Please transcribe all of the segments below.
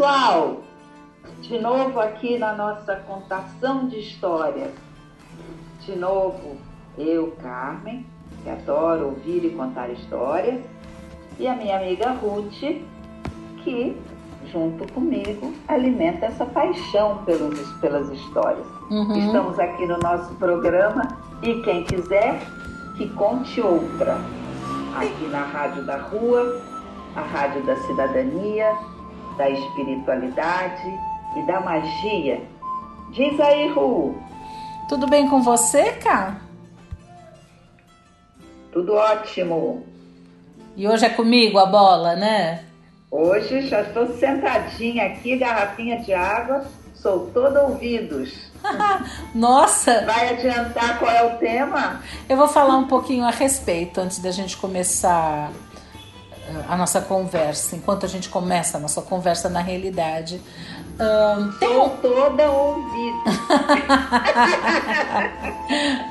Pessoal! De novo aqui na nossa contação de histórias. De novo, eu, Carmen, que adoro ouvir e contar histórias, e a minha amiga Ruth, que, junto comigo, alimenta essa paixão pelos, pelas histórias. Uhum. Estamos aqui no nosso programa e quem quiser que conte outra. Aqui na Rádio da Rua, a Rádio da Cidadania, da espiritualidade e da magia. Diz aí, Ru. Tudo bem com você, Cá? Tudo ótimo. E hoje é comigo a bola, né? Hoje já estou sentadinha aqui, garrafinha de água, sou toda ouvidos. Nossa! Vai adiantar qual é o tema? Eu vou falar um pouquinho a respeito antes da gente começar a nossa conversa, enquanto a gente começa a nossa conversa na realidade. Um, tem... Tô toda ouvida.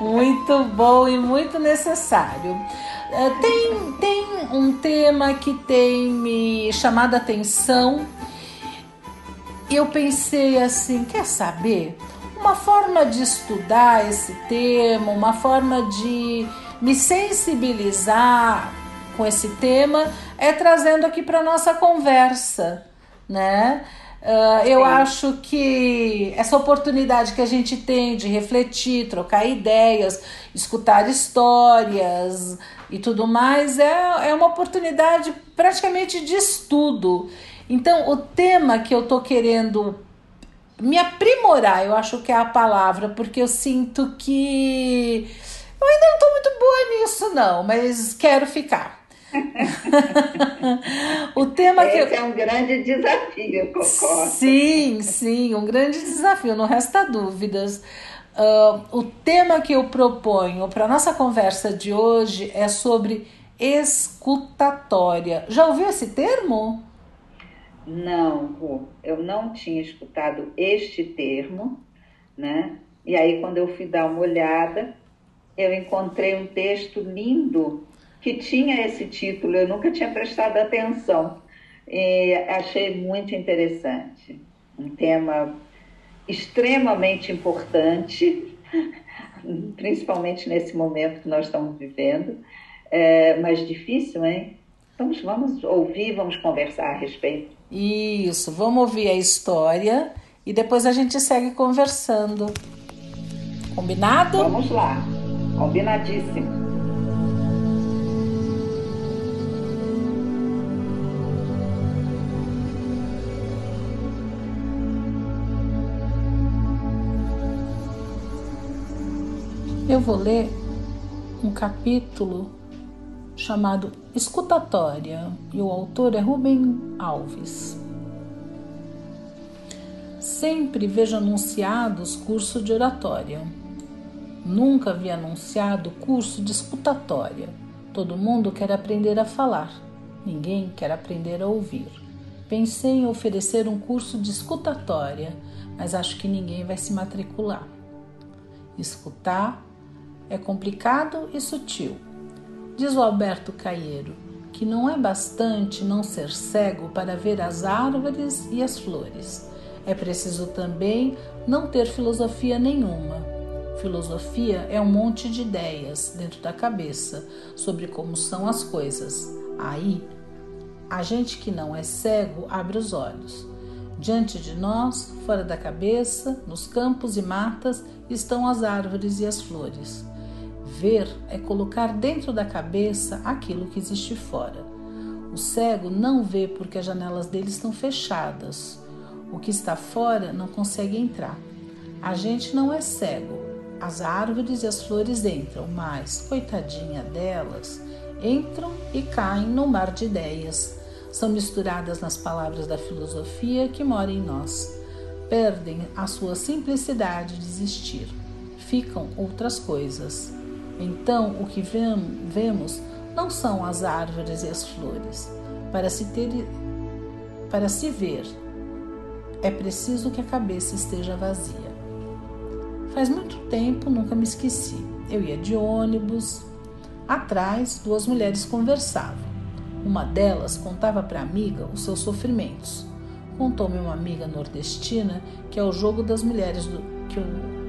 muito bom e muito necessário. Uh, tem, tem um tema que tem me chamado a atenção. Eu pensei assim, quer saber? Uma forma de estudar esse tema, uma forma de me sensibilizar com esse tema é trazendo aqui para nossa conversa, né? Uh, eu acho que essa oportunidade que a gente tem de refletir, trocar ideias, escutar histórias e tudo mais é, é uma oportunidade praticamente de estudo. Então, o tema que eu tô querendo me aprimorar, eu acho que é a palavra, porque eu sinto que eu ainda não tô muito boa nisso, não, mas quero ficar. O tema Esse que eu... é um grande desafio, concordo. Sim, sim, um grande desafio, não resta dúvidas. Uh, o tema que eu proponho para nossa conversa de hoje é sobre escutatória. Já ouviu esse termo? Não, eu não tinha escutado este termo, né? E aí, quando eu fui dar uma olhada, eu encontrei um texto lindo que tinha esse título, eu nunca tinha prestado atenção. E achei muito interessante. Um tema extremamente importante, principalmente nesse momento que nós estamos vivendo, é, mas difícil, hein? Então vamos ouvir, vamos conversar a respeito. Isso, vamos ouvir a história e depois a gente segue conversando. Combinado? Vamos lá, combinadíssimo. Eu vou ler um capítulo chamado Escutatória e o autor é Rubem Alves. Sempre vejo anunciados curso de oratória. Nunca vi anunciado curso de escutatória. Todo mundo quer aprender a falar, ninguém quer aprender a ouvir. Pensei em oferecer um curso de escutatória, mas acho que ninguém vai se matricular. Escutar é complicado e sutil. Diz o Alberto Caieiro que não é bastante não ser cego para ver as árvores e as flores. É preciso também não ter filosofia nenhuma. Filosofia é um monte de ideias dentro da cabeça sobre como são as coisas. Aí, a gente que não é cego abre os olhos. Diante de nós, fora da cabeça, nos campos e matas, estão as árvores e as flores. Ver é colocar dentro da cabeça aquilo que existe fora. O cego não vê porque as janelas dele estão fechadas. O que está fora não consegue entrar. A gente não é cego, As árvores e as flores entram, mas, coitadinha delas, entram e caem no mar de ideias. São misturadas nas palavras da filosofia que mora em nós. Perdem a sua simplicidade de existir. Ficam outras coisas. Então, o que vemos não são as árvores e as flores. Para se ter para se ver, é preciso que a cabeça esteja vazia. Faz muito tempo, nunca me esqueci. Eu ia de ônibus. Atrás, duas mulheres conversavam. Uma delas contava para a amiga os seus sofrimentos. Contou-me uma amiga nordestina que é o jogo das mulheres do, que o,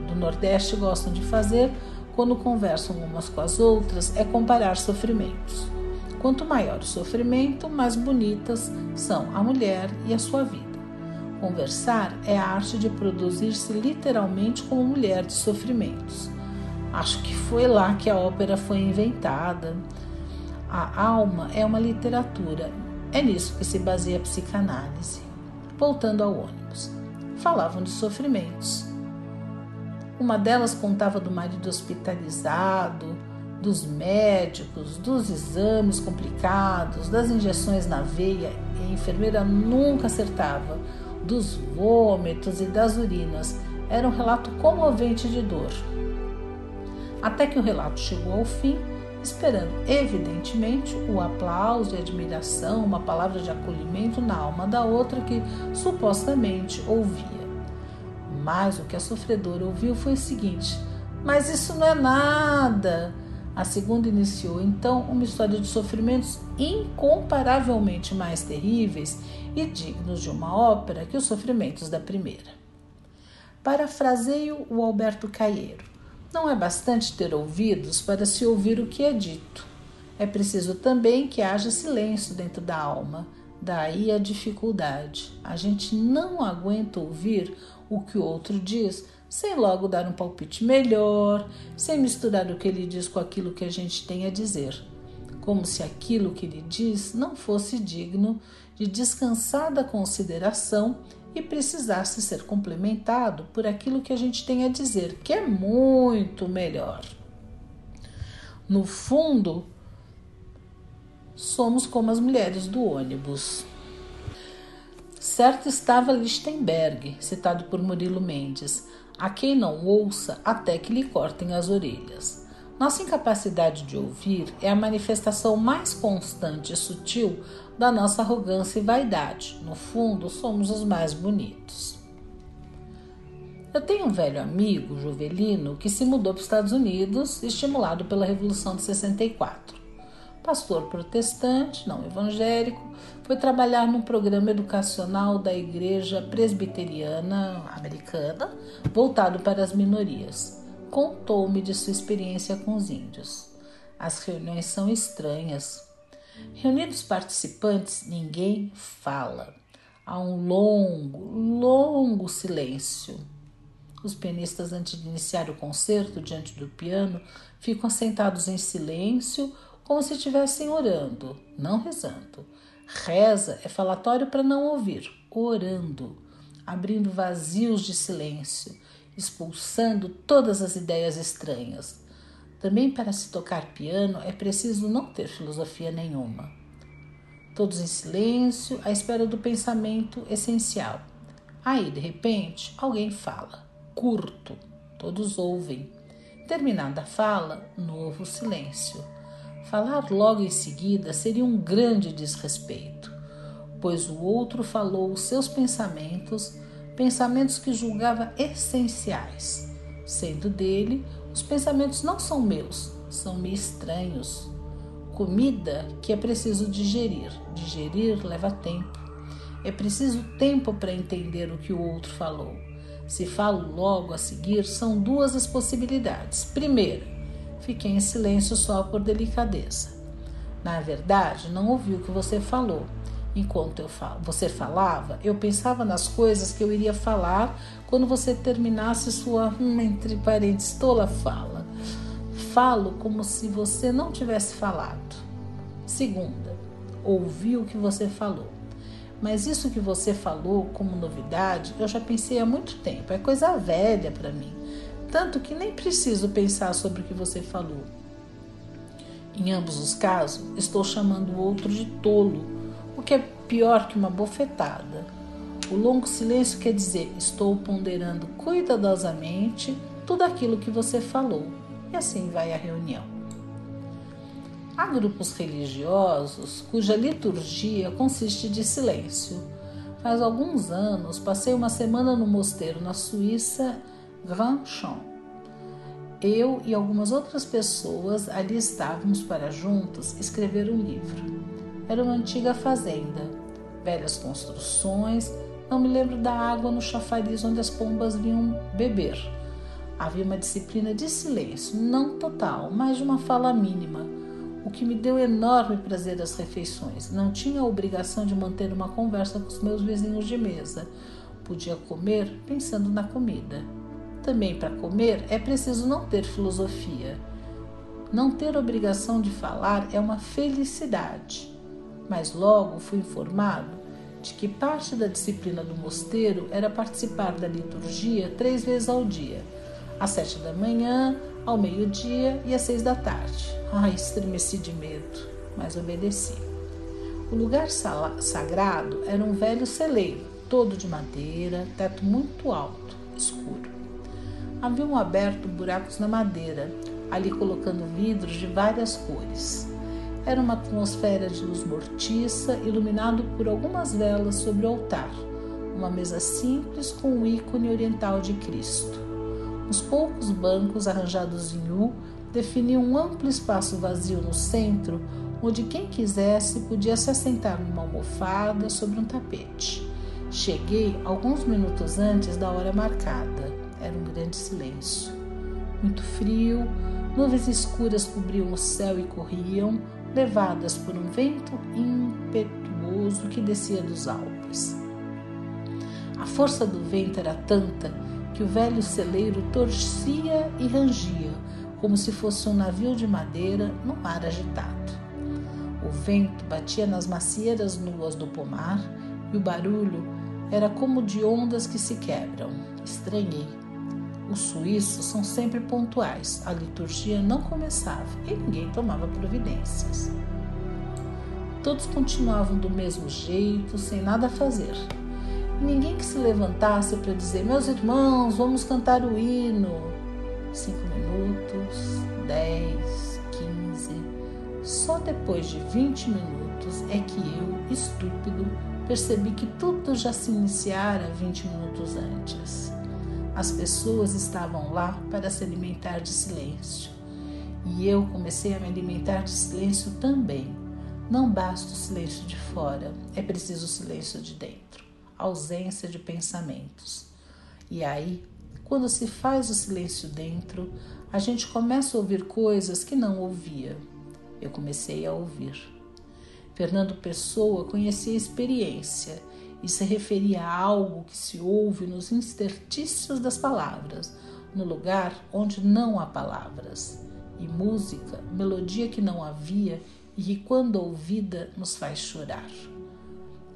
do Nordeste gostam de fazer quando conversam umas com as outras é comparar sofrimentos. Quanto maior o sofrimento, mais bonitas são a mulher e a sua vida. Conversar é a arte de produzir-se literalmente como mulher de sofrimentos. Acho que foi lá que a ópera foi inventada. A alma é uma literatura. É nisso que se baseia a psicanálise. Voltando ao ônibus. Falavam de sofrimentos. Uma delas contava do marido hospitalizado, dos médicos, dos exames complicados, das injeções na veia, e a enfermeira nunca acertava, dos vômitos e das urinas. Era um relato comovente de dor. Até que o relato chegou ao fim, esperando, evidentemente, o aplauso e admiração, uma palavra de acolhimento na alma da outra que supostamente ouvia. Mas o que a sofredora ouviu foi o seguinte: Mas isso não é nada! A segunda iniciou então uma história de sofrimentos incomparavelmente mais terríveis e dignos de uma ópera que os sofrimentos da primeira. Parafraseio o Alberto Caieiro. Não é bastante ter ouvidos para se ouvir o que é dito. É preciso também que haja silêncio dentro da alma. Daí a dificuldade. A gente não aguenta ouvir o que o outro diz sem logo dar um palpite melhor, sem misturar o que ele diz com aquilo que a gente tem a dizer, como se aquilo que ele diz não fosse digno de descansada consideração e precisasse ser complementado por aquilo que a gente tem a dizer, que é muito melhor. No fundo, somos como as mulheres do ônibus. Certo estava Lichtenberg, citado por Murilo Mendes, a quem não ouça até que lhe cortem as orelhas. Nossa incapacidade de ouvir é a manifestação mais constante e sutil da nossa arrogância e vaidade. No fundo, somos os mais bonitos. Eu tenho um velho amigo, Jovelino, que se mudou para os Estados Unidos, estimulado pela Revolução de 64 pastor protestante, não evangélico, foi trabalhar num programa educacional da Igreja Presbiteriana Americana, voltado para as minorias. Contou-me de sua experiência com os índios. As reuniões são estranhas. Reunidos participantes, ninguém fala. Há um longo, longo silêncio. Os pianistas, antes de iniciar o concerto diante do piano, ficam sentados em silêncio como se estivessem orando, não rezando. Reza é falatório para não ouvir, orando, abrindo vazios de silêncio, expulsando todas as ideias estranhas. Também para se tocar piano é preciso não ter filosofia nenhuma. Todos em silêncio, à espera do pensamento essencial. Aí, de repente, alguém fala, curto, todos ouvem. Terminada a fala, novo silêncio. Falar logo em seguida seria um grande desrespeito, pois o outro falou os seus pensamentos, pensamentos que julgava essenciais. Sendo dele, os pensamentos não são meus, são-me estranhos. Comida que é preciso digerir. Digerir leva tempo. É preciso tempo para entender o que o outro falou. Se falo logo a seguir, são duas as possibilidades. Primeira, Fiquei em silêncio só por delicadeza. Na verdade, não ouvi o que você falou. Enquanto fal você falava, eu pensava nas coisas que eu iria falar quando você terminasse sua, hum, entre parênteses, tola fala. Falo como se você não tivesse falado. Segunda, ouvi o que você falou. Mas isso que você falou como novidade, eu já pensei há muito tempo. É coisa velha para mim. Tanto que nem preciso pensar sobre o que você falou. Em ambos os casos, estou chamando o outro de tolo, o que é pior que uma bofetada. O longo silêncio quer dizer: estou ponderando cuidadosamente tudo aquilo que você falou. E assim vai a reunião. Há grupos religiosos cuja liturgia consiste de silêncio. Faz alguns anos passei uma semana no mosteiro na Suíça Grand Champ. Eu e algumas outras pessoas ali estávamos para juntos escrever um livro. Era uma antiga fazenda, velhas construções, não me lembro da água no chafariz onde as pombas vinham beber. Havia uma disciplina de silêncio, não total, mas de uma fala mínima o que me deu enorme prazer às refeições. Não tinha a obrigação de manter uma conversa com os meus vizinhos de mesa. Podia comer pensando na comida. Também para comer é preciso não ter filosofia. Não ter obrigação de falar é uma felicidade. Mas logo fui informado de que parte da disciplina do mosteiro era participar da liturgia três vezes ao dia, às sete da manhã, ao meio-dia e às seis da tarde. Ai, estremeci de medo, mas obedeci. O lugar sagrado era um velho celeiro, todo de madeira, teto muito alto, escuro. Haviam aberto buracos na madeira, ali colocando vidros de várias cores. Era uma atmosfera de luz mortiça, iluminado por algumas velas sobre o altar, uma mesa simples com o ícone oriental de Cristo. Os poucos bancos arranjados em U definiam um amplo espaço vazio no centro, onde quem quisesse podia se assentar numa almofada sobre um tapete. Cheguei alguns minutos antes da hora marcada. Era um grande silêncio. Muito frio, nuvens escuras cobriam o céu e corriam, levadas por um vento impetuoso que descia dos Alpes. A força do vento era tanta que o velho celeiro torcia e rangia, como se fosse um navio de madeira no mar agitado. O vento batia nas macieiras nuas do pomar e o barulho era como de ondas que se quebram. Estranhei. Os suíços são sempre pontuais, a liturgia não começava e ninguém tomava providências. Todos continuavam do mesmo jeito, sem nada a fazer ninguém que se levantasse para dizer: Meus irmãos, vamos cantar o hino. Cinco minutos, dez, quinze. Só depois de vinte minutos é que eu, estúpido, percebi que tudo já se iniciara vinte minutos antes. As pessoas estavam lá para se alimentar de silêncio. E eu comecei a me alimentar de silêncio também. Não basta o silêncio de fora, é preciso o silêncio de dentro ausência de pensamentos. E aí, quando se faz o silêncio dentro, a gente começa a ouvir coisas que não ouvia. Eu comecei a ouvir. Fernando Pessoa conhecia a experiência e se referia a algo que se ouve nos interstícios das palavras, no lugar onde não há palavras. E música, melodia que não havia e que, quando ouvida, nos faz chorar.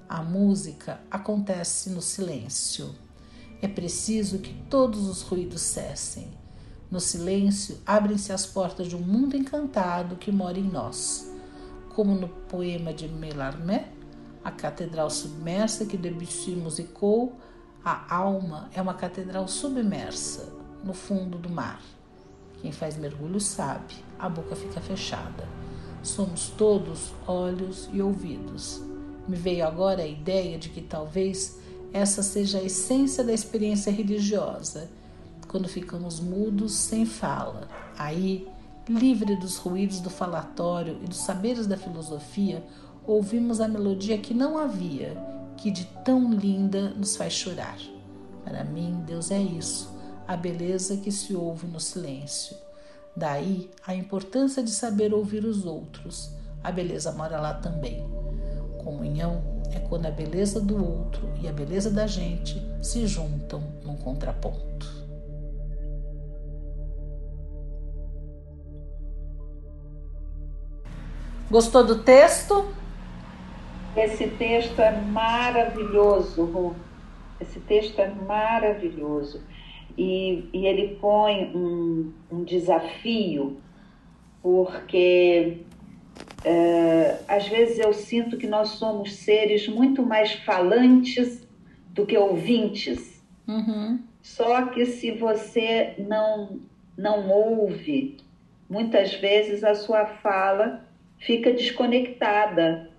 A música acontece no silêncio. É preciso que todos os ruídos cessem. No silêncio abrem-se as portas de um mundo encantado que mora em nós. Como no poema de Mallarmé, a catedral submersa que Debussy musicou, a alma é uma catedral submersa no fundo do mar. Quem faz mergulho sabe, a boca fica fechada. Somos todos olhos e ouvidos. Me veio agora a ideia de que talvez essa seja a essência da experiência religiosa, quando ficamos mudos sem fala. Aí, livre dos ruídos do falatório e dos saberes da filosofia, ouvimos a melodia que não havia, que de tão linda nos faz chorar. Para mim, Deus é isso, a beleza que se ouve no silêncio. Daí a importância de saber ouvir os outros. A beleza mora lá também. Comunhão é quando a beleza do outro e a beleza da gente se juntam num contraponto. Gostou do texto? Esse texto é maravilhoso, Ru. Esse texto é maravilhoso. e, e ele põe um, um desafio, porque é, às vezes eu sinto que nós somos seres muito mais falantes do que ouvintes. Uhum. Só que se você não, não ouve, muitas vezes a sua fala fica desconectada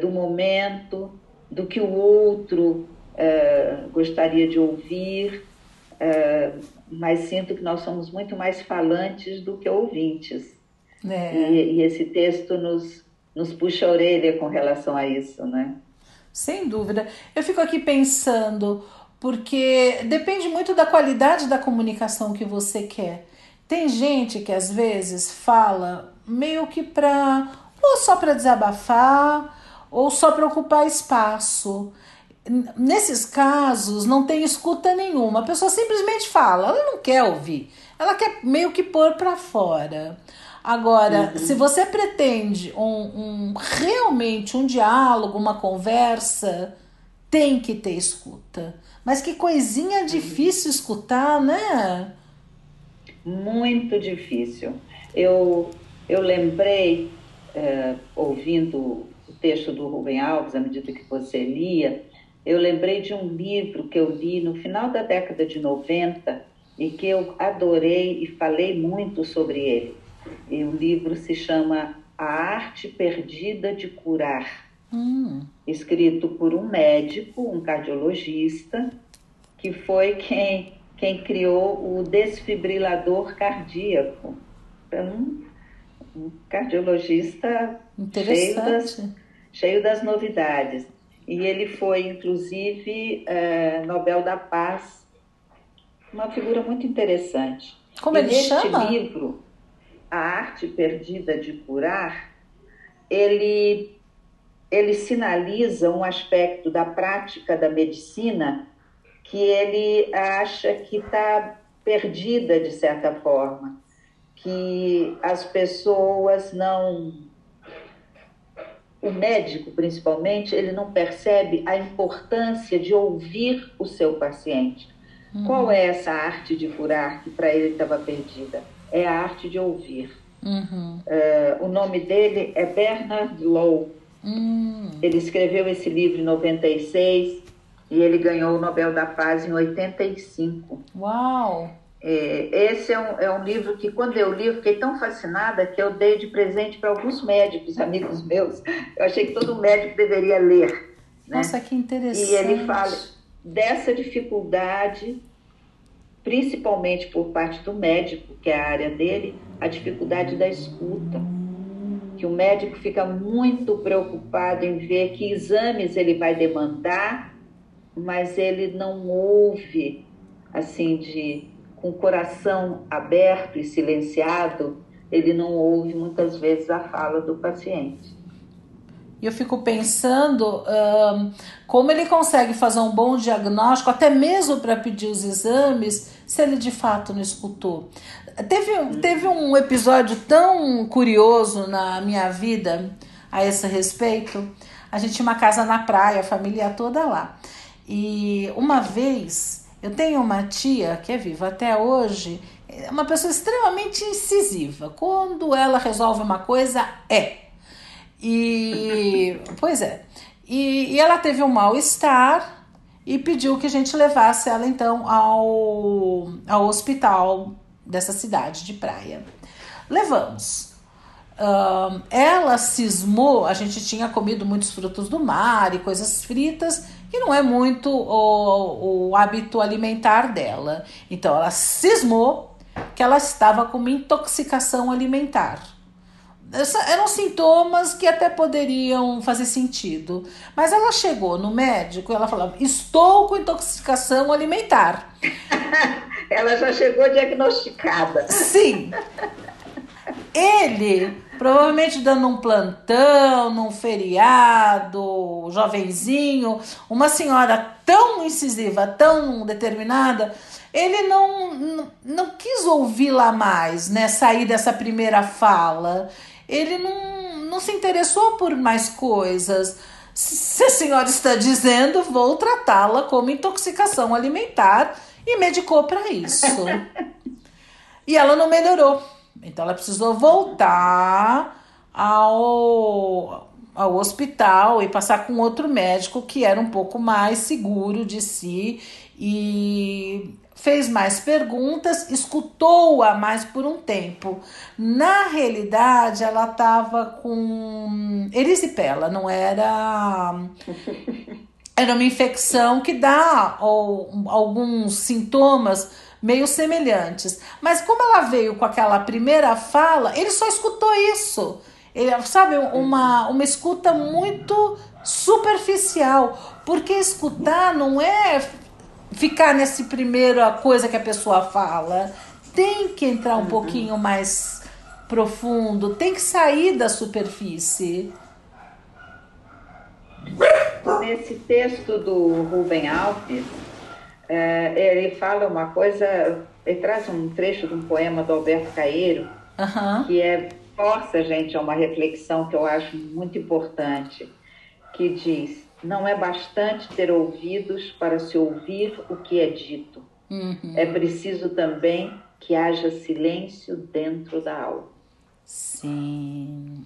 do momento, do que o outro é, gostaria de ouvir, é, mas sinto que nós somos muito mais falantes do que ouvintes. É. E, e, esse texto nos, nos puxa a orelha com relação a isso, né? Sem dúvida. Eu fico aqui pensando, porque depende muito da qualidade da comunicação que você quer. Tem gente que às vezes fala meio que para ou só para desabafar ou só para ocupar espaço. Nesses casos não tem escuta nenhuma. A pessoa simplesmente fala, ela não quer ouvir. Ela quer meio que pôr para fora. Agora, uhum. se você pretende um, um, realmente um diálogo, uma conversa, tem que ter escuta. Mas que coisinha uhum. difícil escutar, né? Muito difícil. Eu, eu lembrei, é, ouvindo o texto do Rubem Alves, à medida que você lia, eu lembrei de um livro que eu li no final da década de 90 e que eu adorei e falei muito sobre ele e o livro se chama A Arte Perdida de Curar, hum. escrito por um médico, um cardiologista, que foi quem, quem criou o desfibrilador cardíaco. Então, um cardiologista cheio das, cheio das novidades. E ele foi, inclusive, é, Nobel da Paz, uma figura muito interessante. Como e ele neste chama? livro, a arte perdida de curar, ele, ele sinaliza um aspecto da prática da medicina que ele acha que está perdida de certa forma, que as pessoas não. O médico, principalmente, ele não percebe a importância de ouvir o seu paciente. Uhum. Qual é essa arte de curar que para ele estava perdida? é a arte de ouvir. Uhum. É, o nome dele é Bernard Lowe. Uhum. Ele escreveu esse livro em 96 e ele ganhou o Nobel da Paz em 85. Uau! É, esse é um, é um livro que, quando eu li, eu fiquei tão fascinada que eu dei de presente para alguns médicos, amigos meus. Eu achei que todo médico deveria ler. Né? Nossa, que interessante. E ele fala dessa dificuldade principalmente por parte do médico, que é a área dele, a dificuldade da escuta. Que o médico fica muito preocupado em ver que exames ele vai demandar, mas ele não ouve, assim, de com o coração aberto e silenciado, ele não ouve muitas vezes a fala do paciente. E eu fico pensando um, como ele consegue fazer um bom diagnóstico, até mesmo para pedir os exames, se ele de fato não escutou. Teve, teve um episódio tão curioso na minha vida a esse respeito. A gente tinha uma casa na praia, a família toda lá. E uma vez, eu tenho uma tia que é viva até hoje, uma pessoa extremamente incisiva. Quando ela resolve uma coisa, é. E, pois é. E, e ela teve um mal-estar e pediu que a gente levasse ela então ao, ao hospital dessa cidade de praia. Levamos. Ela cismou, a gente tinha comido muitos frutos do mar e coisas fritas, que não é muito o, o hábito alimentar dela. Então ela cismou que ela estava com uma intoxicação alimentar eram sintomas que até poderiam fazer sentido. Mas ela chegou no médico e ela falou: Estou com intoxicação alimentar. ela já chegou diagnosticada. Sim. Ele, provavelmente dando um plantão, num feriado, jovenzinho, uma senhora tão incisiva, tão determinada, ele não, não, não quis ouvir lá mais, né? Sair dessa primeira fala ele não, não se interessou por mais coisas. Se a senhora está dizendo, vou tratá-la como intoxicação alimentar e e medicou para isso. e ela não melhorou. Então ela precisou voltar ao, ao hospital e passar com outro médico que era um pouco mais seguro de si e fez mais perguntas, escutou-a mais por um tempo. Na realidade, ela estava com erisipela, não era era uma infecção que dá ou, alguns sintomas meio semelhantes. Mas como ela veio com aquela primeira fala, ele só escutou isso. Ele, sabe, uma, uma escuta muito superficial. Porque escutar não é ficar nesse primeira coisa que a pessoa fala. Tem que entrar um uhum. pouquinho mais profundo, tem que sair da superfície. Nesse texto do Rubem Alves, ele fala uma coisa, ele traz um trecho de um poema do Alberto Caeiro, uhum. que é, força gente a uma reflexão que eu acho muito importante, que diz, não é bastante ter ouvidos para se ouvir o que é dito. Uhum. É preciso também que haja silêncio dentro da alma. Sim.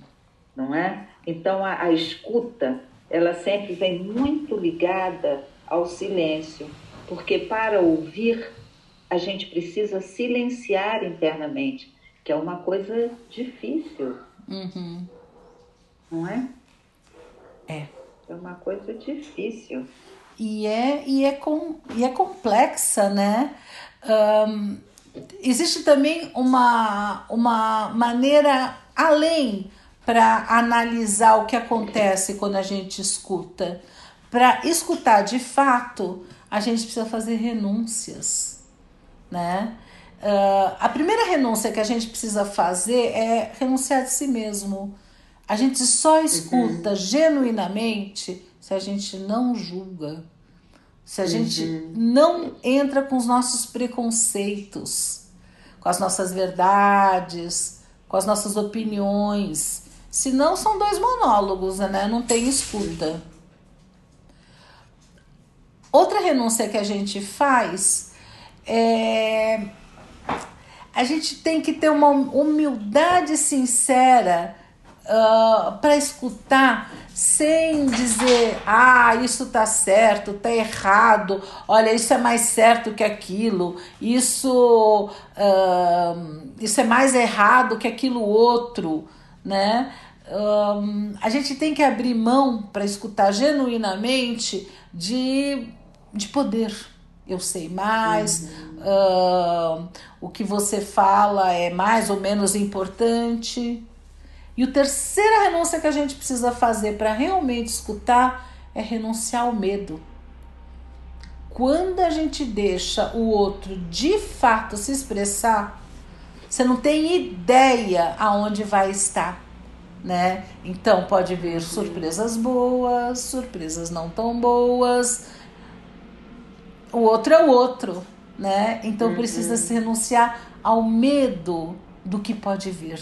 Não é? Então a, a escuta, ela sempre vem muito ligada ao silêncio, porque para ouvir a gente precisa silenciar internamente, que é uma coisa difícil. Uhum. Não é? É. É uma coisa difícil. E é, e é, com, e é complexa, né? Um, existe também uma, uma maneira além para analisar o que acontece quando a gente escuta. Para escutar de fato, a gente precisa fazer renúncias, né? Uh, a primeira renúncia que a gente precisa fazer é renunciar de si mesmo. A gente só escuta uhum. genuinamente se a gente não julga, se a uhum. gente não entra com os nossos preconceitos, com as nossas verdades, com as nossas opiniões. Se não, são dois monólogos, né? Não tem escuta. Outra renúncia que a gente faz é. A gente tem que ter uma humildade sincera uh, ah, para escutar sem dizer, ah, isso tá certo, tá errado, olha, isso é mais certo que aquilo, isso, uh, isso é mais errado que aquilo outro, né? Um, a gente tem que abrir mão para escutar genuinamente de, de poder. Eu sei mais, uhum. uh, o que você fala é mais ou menos importante. E a terceira renúncia que a gente precisa fazer para realmente escutar é renunciar ao medo. Quando a gente deixa o outro de fato se expressar, você não tem ideia aonde vai estar, né? Então pode vir surpresas boas, surpresas não tão boas. O outro é o outro, né? Então uhum. precisa se renunciar ao medo do que pode vir.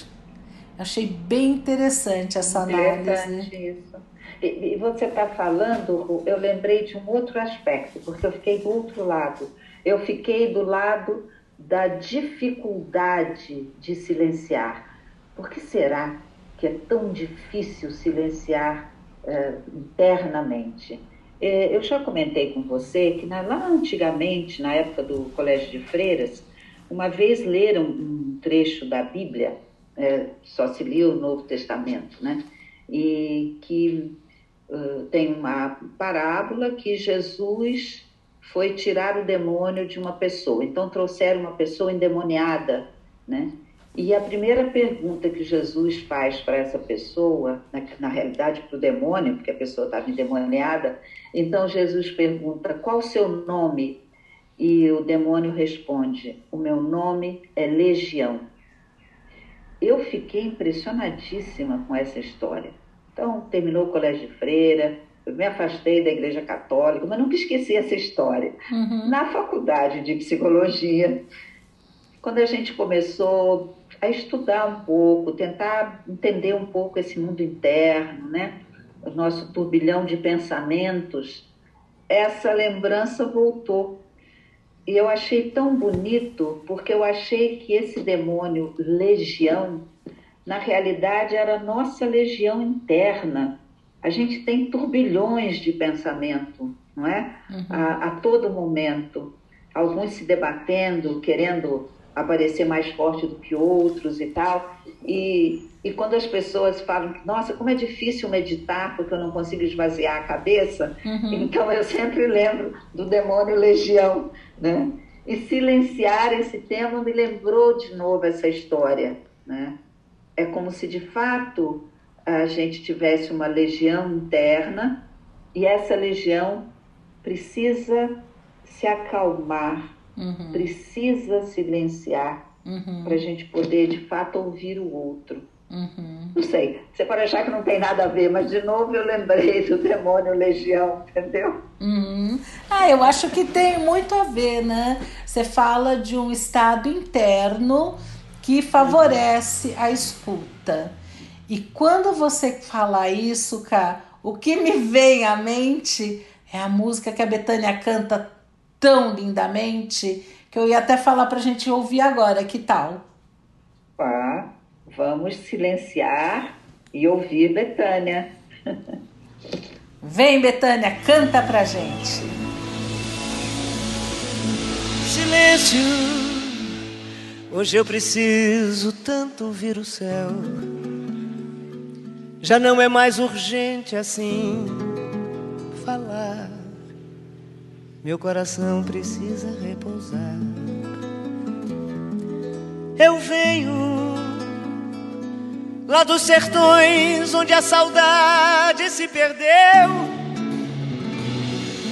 Achei bem interessante essa interessante análise. Isso. E, e você está falando, eu lembrei de um outro aspecto, porque eu fiquei do outro lado. Eu fiquei do lado da dificuldade de silenciar. Por que será que é tão difícil silenciar uh, internamente? É, eu já comentei com você que na, lá antigamente, na época do Colégio de Freiras, uma vez leram um trecho da Bíblia é, só se lia o Novo Testamento, né? E que uh, tem uma parábola que Jesus foi tirar o demônio de uma pessoa. Então trouxeram uma pessoa endemoniada, né? E a primeira pergunta que Jesus faz para essa pessoa, na, na realidade para o demônio, porque a pessoa estava endemoniada, então Jesus pergunta: qual o seu nome? E o demônio responde: o meu nome é Legião eu fiquei impressionadíssima com essa história. Então, terminou o colégio de freira, eu me afastei da igreja católica, mas nunca esqueci essa história. Uhum. Na faculdade de psicologia, quando a gente começou a estudar um pouco, tentar entender um pouco esse mundo interno, né? O nosso turbilhão de pensamentos, essa lembrança voltou. e eu achei tão bonito, porque eu achei que esse demônio legião, na realidade, era a nossa legião interna. A gente tem turbilhões de pensamento, não é? Uhum. A, a todo momento. Alguns se debatendo, querendo aparecer mais forte do que outros e tal. E, e quando as pessoas falam, nossa, como é difícil meditar porque eu não consigo esvaziar a cabeça, uhum. então eu sempre lembro do demônio legião, né? E silenciar esse tema me lembrou de novo essa história, né? É como se de fato a gente tivesse uma legião interna e essa legião precisa se acalmar, uhum. precisa silenciar uhum. para a gente poder de fato ouvir o outro. Uhum. Não sei, você pode achar que não tem nada a ver, mas de novo eu lembrei do demônio legião, entendeu? Uhum. Ah, eu acho que tem muito a ver, né? Você fala de um estado interno que favorece a escuta. E quando você fala isso, cara, o que me vem à mente é a música que a Betânia canta tão lindamente que eu ia até falar para a gente ouvir agora. Que tal? Ah, vamos silenciar e ouvir Betânia. Vem, Betânia, canta pra gente. Silêncio, hoje eu preciso tanto ouvir o céu. Já não é mais urgente assim falar. Meu coração precisa repousar. Eu venho lá dos sertões onde a saudade se perdeu,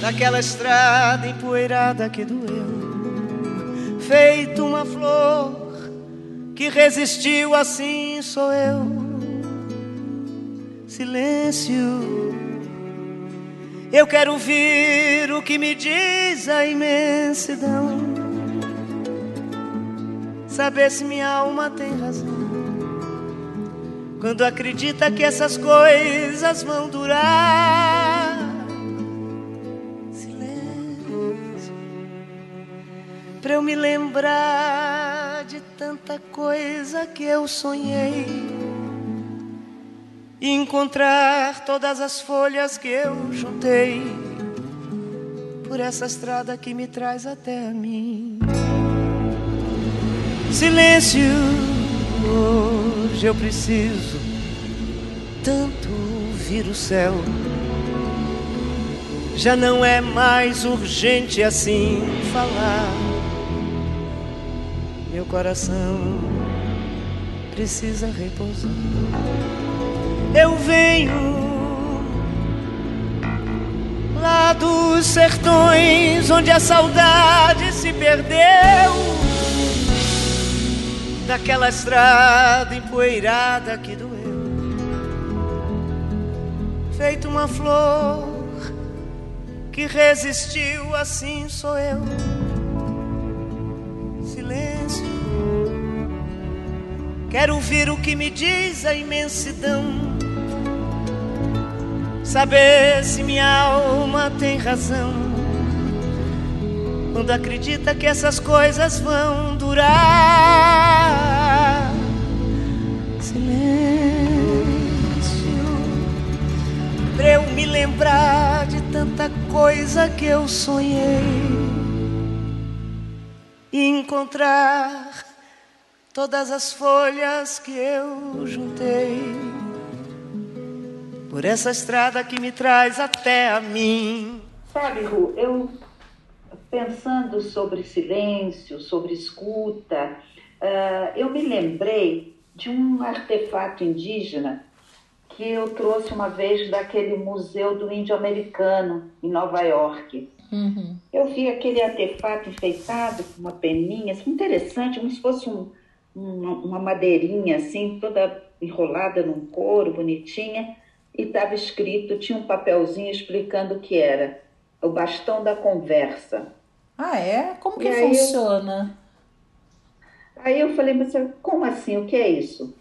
daquela estrada empoeirada que doeu, feito uma flor que resistiu, assim sou eu. Silêncio eu quero ouvir o que me diz a imensidão. Saber se minha alma tem razão. Quando acredita que essas coisas vão durar. Silêncio. Pra eu me lembrar de tanta coisa que eu sonhei e encontrar todas as folhas que eu juntei por essa estrada que me traz até a mim. Silêncio, hoje eu preciso tanto ouvir o céu. Já não é mais urgente assim falar. Meu coração precisa repousar eu venho lá dos sertões onde a saudade se perdeu, daquela estrada empoeirada que doeu, feito uma flor que resistiu, assim sou eu. Silêncio. Quero ouvir o que me diz a imensidão saber se minha alma tem razão. Quando acredita que essas coisas vão durar. Silêncio, pra eu me lembrar de tanta coisa que eu sonhei e encontrar todas as folhas que eu juntei por essa estrada que me traz até a mim. Sabe, Ru, eu pensando sobre silêncio, sobre escuta, uh, eu me lembrei de um artefato indígena que eu trouxe uma vez daquele Museu do Índio Americano, em Nova York. Uhum. Eu vi aquele artefato enfeitado com uma peninha, assim, interessante, como se fosse um, uma, uma madeirinha assim, toda enrolada num couro, bonitinha e estava escrito, tinha um papelzinho explicando o que era, o bastão da conversa. Ah, é? Como que aí funciona? Eu, aí eu falei, mas como assim? O que é isso?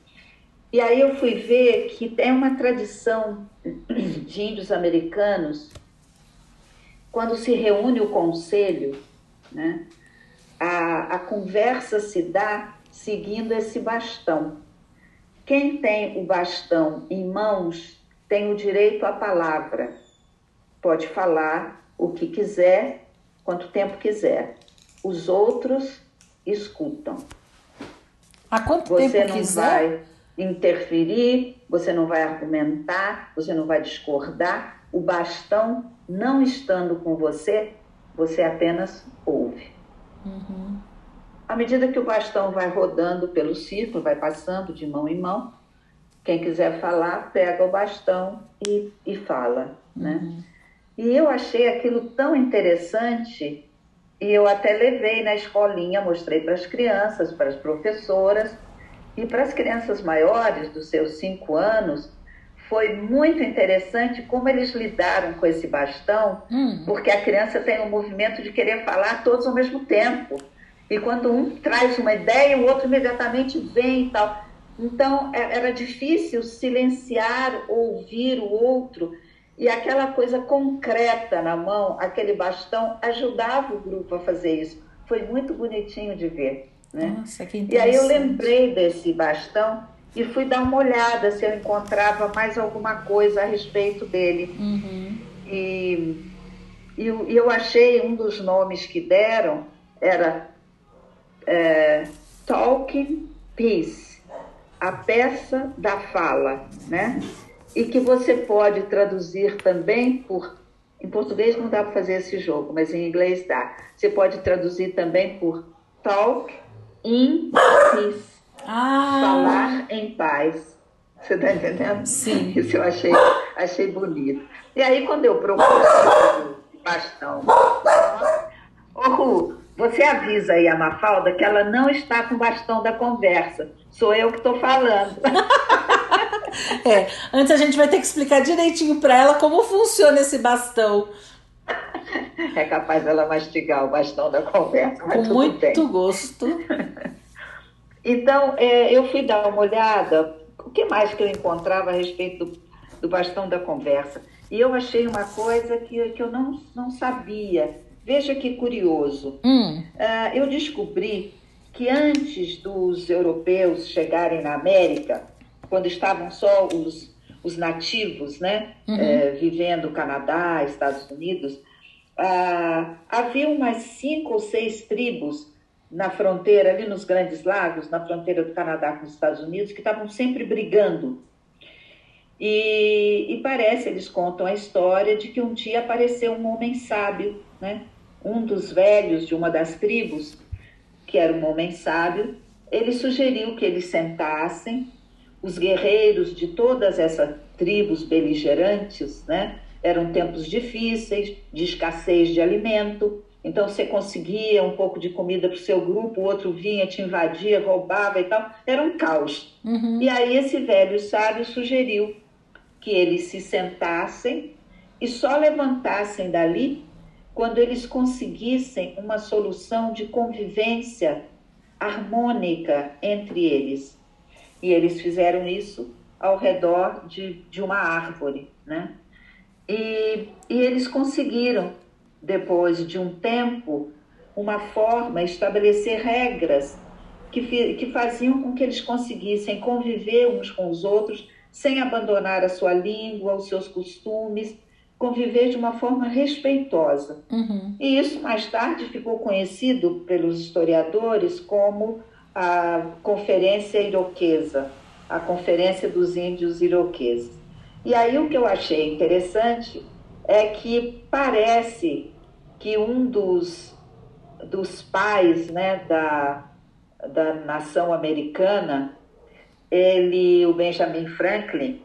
E aí eu fui ver que é uma tradição de índios americanos, quando se reúne o conselho, né? a, a conversa se dá seguindo esse bastão. Quem tem o bastão em mãos tem o direito à palavra. Pode falar o que quiser, quanto tempo quiser. Os outros escutam. Há quanto você tempo não quiser? vai interferir, você não vai argumentar, você não vai discordar. O bastão não estando com você, você apenas ouve. Uhum. À medida que o bastão vai rodando pelo círculo, vai passando de mão em mão, quem quiser falar, pega o bastão e, e fala, né? Uhum. E eu achei aquilo tão interessante e eu até levei na escolinha, mostrei para as crianças, para as professoras e para as crianças maiores, dos seus cinco anos, foi muito interessante como eles lidaram com esse bastão, Hum. porque a criança tem um movimento de querer falar todos ao mesmo tempo. E quando um traz uma ideia, o outro imediatamente vem e tal. Então, é- era difícil silenciar, ouvir o outro. E aquela coisa concreta na mão, aquele bastão, ajudava o grupo a fazer isso. Foi muito bonitinho de ver. Né? Nossa, que E aí eu lembrei desse bastão e fui dar uma olhada se eu encontrava mais alguma coisa a respeito dele. Uhum. E, e eu, achei um dos nomes que deram era é, Talking Piece, a peça da fala, né? E que você pode traduzir também por. Em português não dá para fazer esse jogo, mas em inglês dá. Você pode traduzir também por Talk in Peace Ah, falar em paz. Você está entendendo? Sim. Isso eu achei, achei bonito. E aí, quando eu procuro o bastão, ô você avisa aí a Mafalda que ela não está com o bastão da conversa. Sou eu que estou falando. é. Antes a gente vai ter que explicar direitinho para ela como funciona esse bastão. É capaz dela mastigar o bastão da conversa, Com muito bem. gosto. Então, é, eu fui dar uma olhada, o que mais que eu encontrava a respeito do, do bastão da conversa. E eu achei uma coisa que, que eu não, não sabia. Veja que curioso. Hum. Ah, eu descobri que antes dos europeus chegarem na América, quando estavam só os, os nativos, né, Uhum. eh, vivendo no Canadá, Estados Unidos, ah, havia umas cinco ou seis tribos na fronteira, ali nos Grandes Lagos, na fronteira do Canadá com os Estados Unidos, que estavam sempre brigando. E, e parece, eles contam a história de que um dia apareceu um homem sábio, né? um dos velhos de uma das tribos, que era um homem sábio, ele sugeriu que eles sentassem, os guerreiros de todas essas tribos beligerantes, né? Eram tempos difíceis, de escassez de alimento, então você conseguia um pouco de comida para o seu grupo, o outro vinha, te invadia, roubava e tal, era um caos. Uhum. E aí esse velho sábio sugeriu que eles se sentassem e só levantassem dali quando eles conseguissem uma solução de convivência harmônica entre eles. E eles fizeram isso ao redor de, de uma árvore, né? E, e eles conseguiram, depois de um tempo, uma forma, estabelecer regras que, que faziam com que eles conseguissem conviver uns com os outros sem abandonar a sua língua, os seus costumes, conviver de uma forma respeitosa. Uhum. E isso mais tarde ficou conhecido pelos historiadores como a Conferência Iroquesa, a Conferência dos Índios Iroqueses. E aí o que eu achei interessante é que parece que um dos, dos pais né, da, da nação americana, ele, o Benjamin Franklin,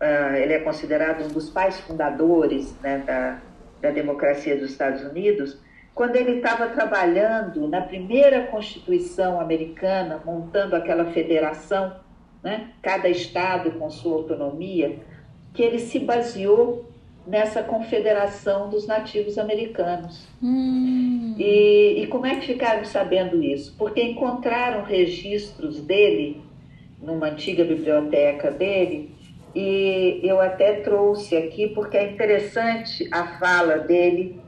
ah, ele é considerado um dos pais fundadores né, da, da democracia dos Estados Unidos, quando ele estava trabalhando na primeira Constituição americana, montando aquela federação, né, cada estado com sua autonomia, que ele se baseou nessa confederação dos nativos americanos. Hum. E, e como é que ficaram sabendo isso? Porque encontraram registros dele numa antiga biblioteca dele, e eu até trouxe aqui porque é interessante a fala dele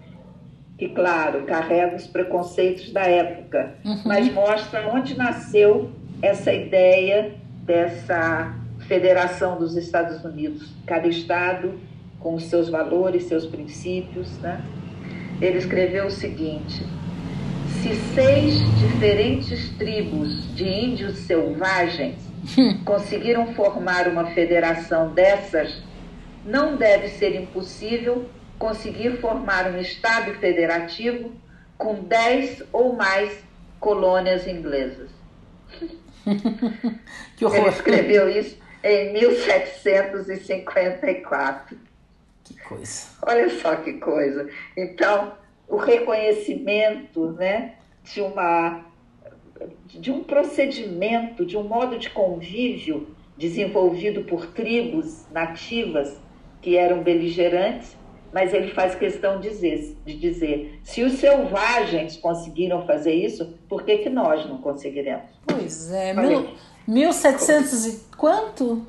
que, claro, carrega os preconceitos da época, uhum. mas mostra onde nasceu essa ideia dessa federação dos Estados Unidos. Cada estado com os seus valores, seus princípios. Né? Ele escreveu o seguinte: se seis diferentes tribos de índios selvagens conseguiram formar uma federação dessas, não deve ser impossível conseguir formar um Estado federativo com dez ou mais colônias inglesas. que horror. Ele escreveu isso em 1754. Que coisa. Olha só que coisa. Então, o reconhecimento né, de, uma, de um procedimento, de um modo de convívio desenvolvido por tribos nativas que eram beligerantes, mas ele faz questão de dizer, de dizer se os selvagens conseguiram fazer isso, por que, que nós não conseguiremos? Pois é, mil, 1700 e quanto?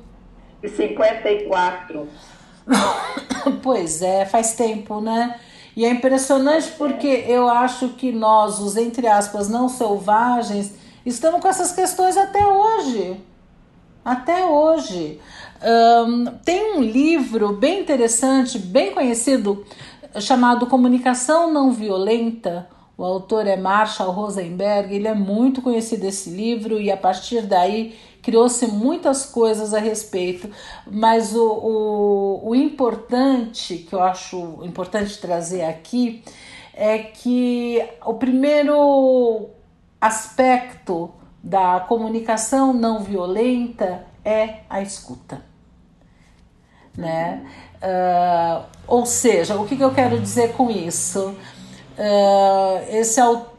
E 54. pois é, faz tempo, né? E é impressionante porque eu acho que nós, os entre aspas, não selvagens, estamos com essas questões até hoje. Até hoje. Um, tem um livro bem interessante, bem conhecido, chamado Comunicação Não Violenta. O autor é Marshall Rosenberg. Ele é muito conhecido esse livro e a partir daí criou-se muitas coisas a respeito, mas o, o, o importante que eu acho importante trazer aqui é que o primeiro aspecto da comunicação não violenta é a escuta. Né? Uh, ou seja, o que, que eu quero dizer com isso? Uh, esse autor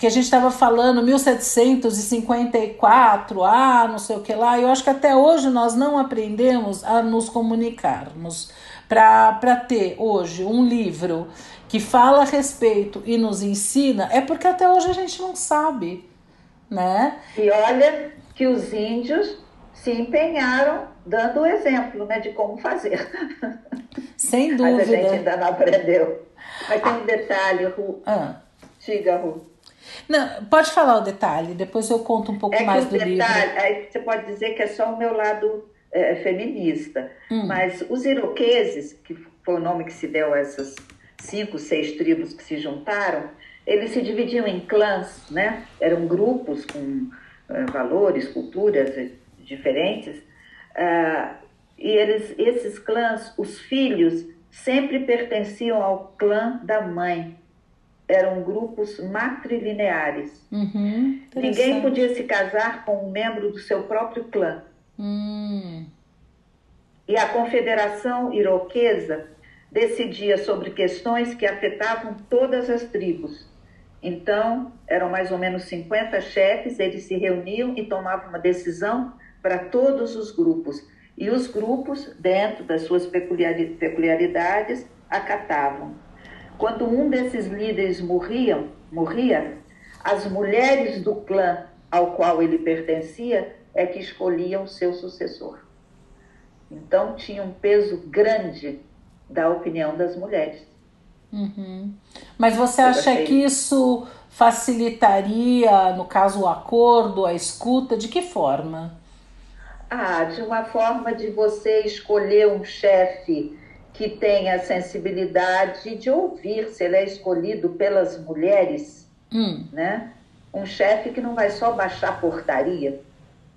que a gente estava falando 1754, ah, não sei o que lá, eu acho que até hoje nós não aprendemos a nos comunicarmos. Para ter hoje um livro que fala a respeito e nos ensina, é porque até hoje a gente não sabe, né? E olha que os índios se empenharam dando o exemplo né, de como fazer. Sem dúvida. Mas a gente ainda não aprendeu. Mas tem um detalhe, Ru. Ah. Diga, Ru. Não, pode falar o detalhe, depois eu conto um pouco é mais do detalhe, livro. Aí você pode dizer que é só o meu lado é, feminista, hum. mas os iroqueses, que foi o nome que se deu a essas cinco, seis tribos que se juntaram, eles se dividiam em clãs, né? Eram grupos com é, valores, culturas diferentes, uh, e eles, esses clãs, os filhos sempre pertenciam ao clã da mãe eram grupos matrilineares. Uhum, Ninguém podia se casar com um membro do seu próprio clã. Hum. E a Confederação Iroquesa decidia sobre questões que afetavam todas as tribos. Então, eram mais ou menos 50 chefes, eles se reuniam e tomavam uma decisão para todos os grupos. E os grupos, dentro das suas peculiaridades, acatavam. Quando um desses líderes morria, morria, as mulheres do clã ao qual ele pertencia é que escolhiam seu sucessor. Então tinha um peso grande da opinião das mulheres. Uhum. Mas você acha que isso facilitaria, no caso, o acordo, a escuta? De que forma? Ah, de uma forma de você escolher um chefe que tem a sensibilidade de ouvir, se ele é escolhido pelas mulheres, hum. né? Um chefe que não vai só baixar portaria,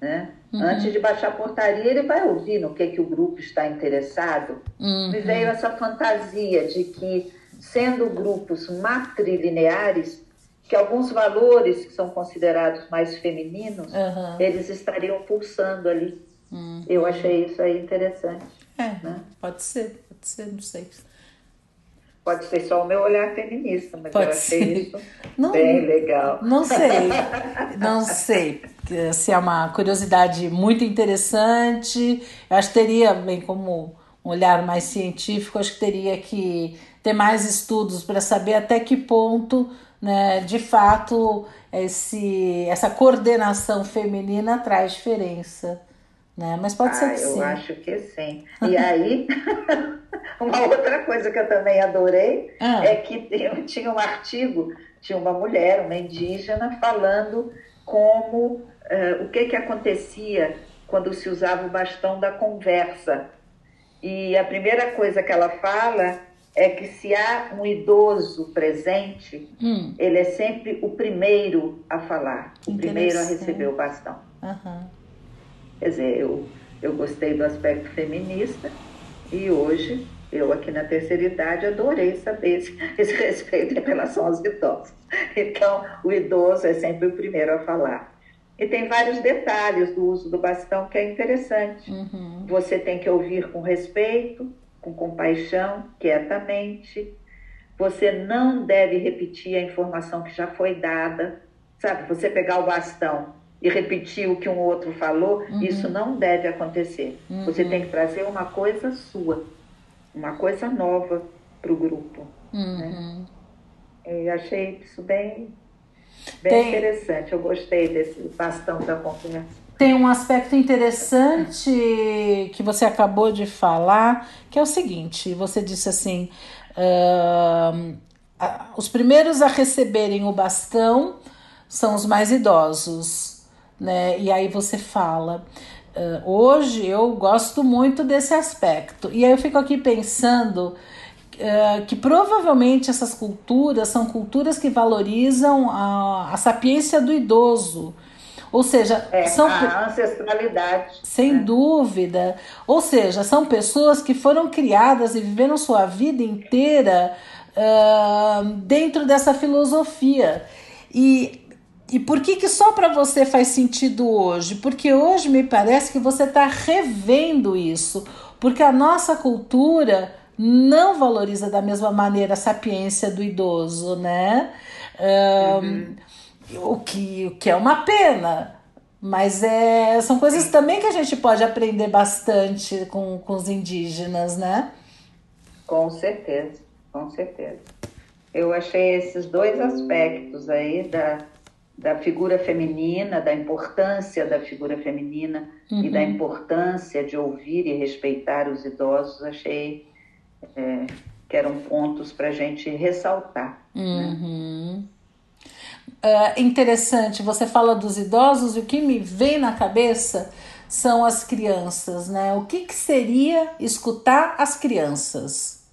né? Uhum. Antes de baixar a portaria, ele vai ouvir no que, que o grupo está interessado. Uhum. Me veio essa fantasia de que, sendo grupos matrilineares, que alguns valores que são considerados mais femininos, uhum. eles estariam pulsando ali. Uhum. Eu achei isso aí interessante. É, né? pode ser, ser, não sei. Pode ser só o meu olhar feminista, mas pode eu achei ser. isso não, bem legal. Não sei, não sei se é uma curiosidade muito interessante. Eu acho que teria, bem como um olhar mais científico, acho que teria que ter mais estudos para saber até que ponto, né, de fato, esse, essa coordenação feminina traz diferença. Né? Mas pode ah, ser que eu sim. acho que sim. E aí, uma outra coisa que eu também adorei ah. é que tinha um artigo, tinha uma mulher, uma indígena, falando como uh, o que, que acontecia quando se usava o bastão da conversa. E a primeira coisa que ela fala é que se há um idoso presente, hum. ele é sempre o primeiro a falar, o primeiro a receber o bastão. Uhum. Quer dizer, eu, eu gostei do aspecto feminista e hoje, eu aqui na terceira idade, adorei saber esse, esse respeito em relação aos idosos. Então, o idoso é sempre o primeiro a falar. E tem vários detalhes do uso do bastão que é interessante. Uhum. Você tem que ouvir com respeito, com compaixão, quietamente. Você não deve repetir a informação que já foi dada. Sabe, você pegar o bastão e repetir o que um outro falou, uhum. isso não deve acontecer. Uhum. Você tem que trazer uma coisa sua, uma coisa nova para o grupo. Uhum. Né? E achei isso bem, bem tem... interessante. Eu gostei desse bastão da confiança. Tem um aspecto interessante que você acabou de falar, que é o seguinte: você disse assim, uh, os primeiros a receberem o bastão são os mais idosos, né? E aí você fala. Uh, hoje eu gosto muito desse aspecto. E aí eu fico aqui pensando uh, que provavelmente essas culturas são culturas que valorizam a, a sapiência do idoso. Ou seja, é, são a ancestralidade. Sem né? dúvida. Ou seja, são pessoas que foram criadas e viveram sua vida inteira uh, dentro dessa filosofia. E, e por que, que só para você faz sentido hoje? Porque hoje me parece que você está revendo isso. Porque a nossa cultura não valoriza da mesma maneira a sapiência do idoso, né? uhum o que, o que é uma pena. Mas é, são coisas também que a gente pode aprender bastante com, com os indígenas, né? Com certeza, com certeza. Eu achei esses dois aspectos aí da, da figura feminina, da importância da figura feminina uhum. e da uhum. importância de ouvir e respeitar os idosos, achei é, que eram pontos para a gente ressaltar. Né? Uhum. Né? uh, interessante. Você fala dos idosos e o que me vem na cabeça são as crianças, né? O que, que seria escutar as crianças?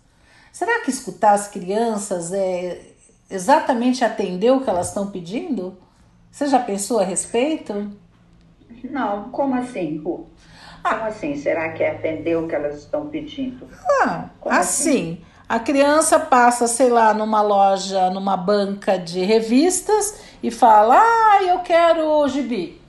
Será que escutar as crianças é exatamente atender o que elas estão pedindo? Você já pensou a respeito? Não, como assim, Ru? Ah. Como assim? Será que é atender o que elas estão pedindo? Ah, assim? assim a criança passa, sei lá, numa loja, numa banca de revistas e fala: Ah, eu quero gibi.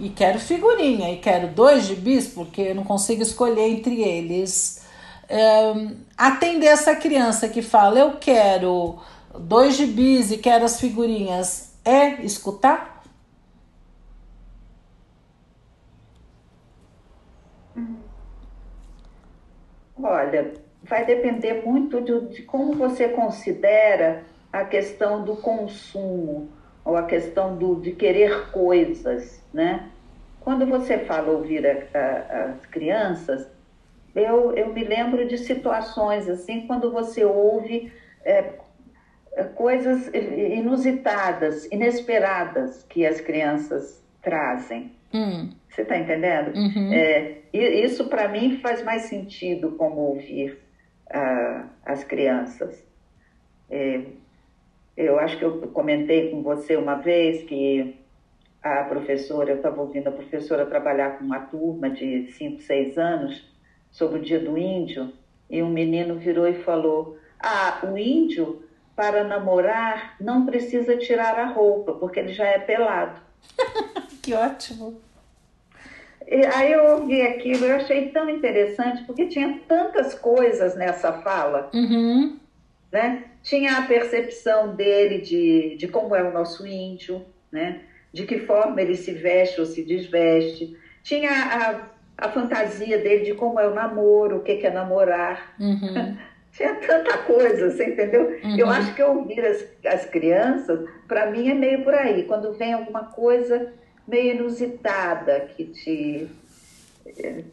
E quero figurinha, e quero dois gibis, porque eu não consigo escolher entre eles. É, atender essa criança que fala: Eu quero dois gibis e quero as figurinhas, é escutar? Olha, vai depender muito de, de como você considera a questão do consumo ou a questão do, de querer coisas, né? Quando você fala ouvir a, a, as crianças, eu, eu me lembro de situações assim, quando você ouve é, coisas inusitadas, inesperadas que as crianças trazem. Hum. Você está entendendo? Uhum. É, isso para mim faz mais sentido como ouvir as crianças. É, eu acho que eu comentei com você uma vez que a professora, eu estava ouvindo a professora trabalhar com uma turma de 5, 6 anos sobre o dia do índio, e um menino virou e falou: Ah, o índio, para namorar, não precisa tirar a roupa, porque ele já é pelado. que ótimo! E aí eu ouvi aquilo, eu achei tão interessante, porque tinha tantas coisas nessa fala. Uhum. Né? Tinha a percepção dele de, de como é o nosso índio, né? de que forma ele se veste ou se desveste. Tinha a, a fantasia dele de como é o namoro, o que, é namorar. Uhum. Tinha tanta coisa, você entendeu? Uhum. Eu acho que ouvir as, as crianças, para mim, é meio por aí. Quando vem alguma coisa meio inusitada, que te.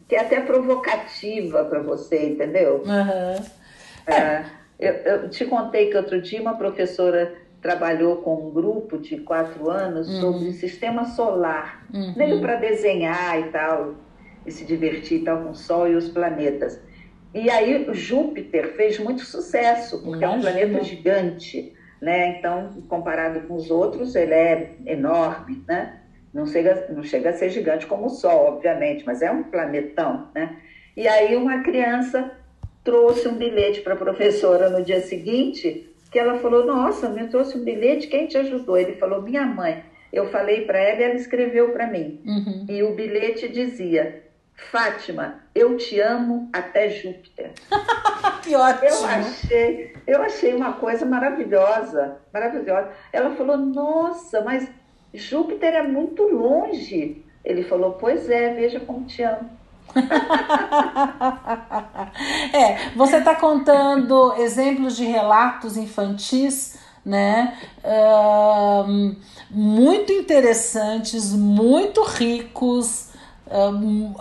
que é até provocativa para você, entendeu? Uhum. É, eu, eu, te contei que outro dia uma professora trabalhou com um grupo de quatro anos uhum. sobre sistema solar, uhum. meio para desenhar e tal, e se divertir e tal com o Sol e os planetas. E aí Júpiter fez muito sucesso, porque Imagina. é um planeta gigante, né? Então, comparado com os outros, ele é enorme, né? Não chega, não chega a ser gigante como o Sol, obviamente, mas é um planetão, né? E aí uma criança trouxe um bilhete para a professora no dia seguinte, que ela falou, nossa, me trouxe um bilhete, quem te ajudou? Ele falou, minha mãe. Eu falei para ela e ela escreveu para mim. Uhum. E o bilhete dizia, Fátima, eu te amo até Júpiter. que ótimo! Eu achei, eu achei uma coisa maravilhosa, maravilhosa. Ela falou, nossa, mas Júpiter é muito longe. Ele falou, pois é, veja como te amo. é, você está contando exemplos de relatos infantis, né? Uh, muito interessantes, muito ricos. Uh,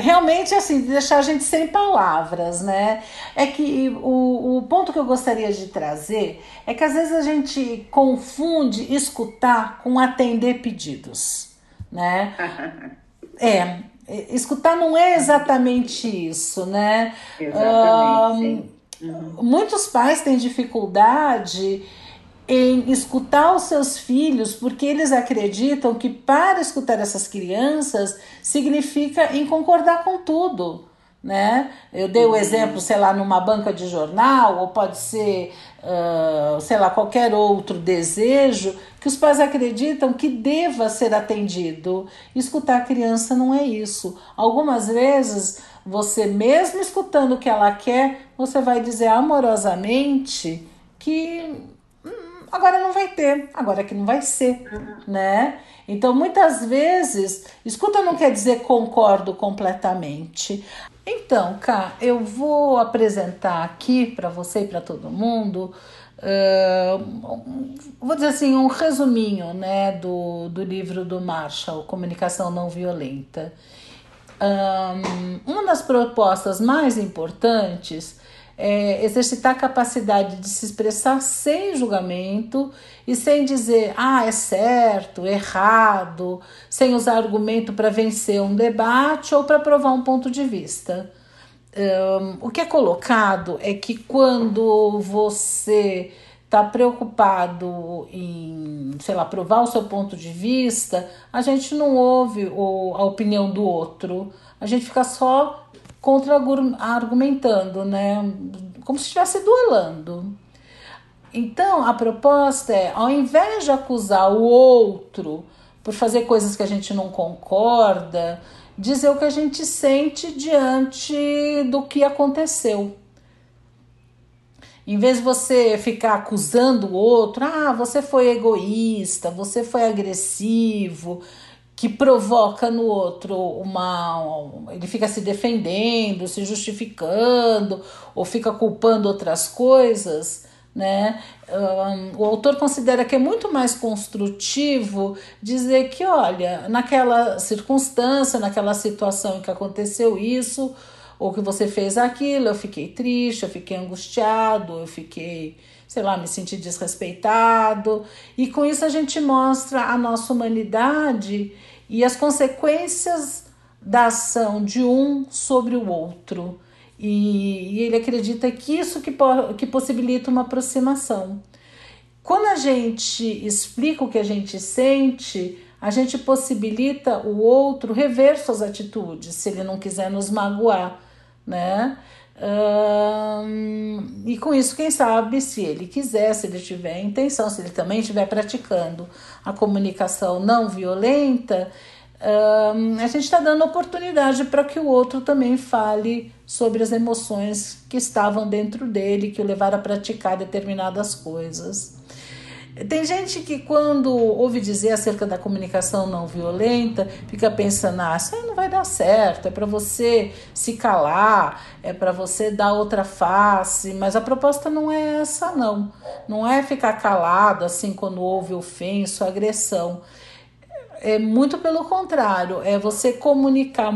realmente assim deixar a gente sem palavras né é que o, o ponto que eu gostaria de trazer é que às vezes a gente confunde escutar com atender pedidos né é escutar não é exatamente isso, né? Exatamente. uhum. Muitos pais têm dificuldade em escutar os seus filhos porque eles acreditam que para escutar essas crianças significa em concordar com tudo né? Eu dei o uhum. exemplo, sei lá, numa banca de jornal, ou pode ser, uh, sei lá, qualquer outro desejo que os pais acreditam que deva ser atendido. Escutar a criança não é isso. Algumas vezes, você mesmo escutando o que ela quer, você vai dizer amorosamente que agora não vai ter, agora que não vai ser, uhum. né? Então, muitas vezes, escuta não quer dizer concordo completamente. Então, Cá, eu vou apresentar aqui para você e para todo mundo, uh, vou dizer assim, um resuminho né, do, do livro do Marshall, Comunicação Não Violenta. Um, uma das propostas mais importantes é, exercitar a capacidade de se expressar sem julgamento e sem dizer, ah, é certo, errado, sem usar argumento para vencer um debate ou para provar um ponto de vista. Um, o que é colocado é que quando você está preocupado em, sei lá, provar o seu ponto de vista, a gente não ouve o, a opinião do outro, a gente fica só contra-argumentando, né? Como se estivesse duelando. Então, a proposta é, ao invés de acusar o outro por fazer coisas que a gente não concorda, dizer o que a gente sente diante do que aconteceu. Em vez de você ficar acusando o outro, ah, você foi egoísta, você foi agressivo, que provoca no outro uma. Ele fica se defendendo, se justificando, ou fica culpando outras coisas. Né? Um, o autor considera que é muito mais construtivo dizer que, olha, naquela circunstância, naquela situação em que aconteceu isso, ou que você fez aquilo, eu fiquei triste, eu fiquei angustiado, eu fiquei, sei lá, me senti desrespeitado. E com isso a gente mostra a nossa humanidade e as consequências da ação de um sobre o outro. E, e ele acredita que isso que, que possibilita uma aproximação. Quando a gente explica o que a gente sente, a gente possibilita o outro rever suas atitudes, se ele não quiser nos magoar, né? E com isso, quem sabe, se ele quiser, se ele tiver intenção, se ele também estiver praticando a comunicação não violenta, a gente está dando oportunidade para que o outro também fale sobre as emoções que estavam dentro dele, que o levaram a praticar determinadas coisas. Tem gente que, quando ouve dizer acerca da comunicação não violenta, fica pensando: ah, isso aí não vai dar certo, é para você se calar, é para você dar outra face. Mas a proposta não é essa, não. Não é ficar calado assim quando houve ofensa, agressão. É muito pelo contrário, é você comunicar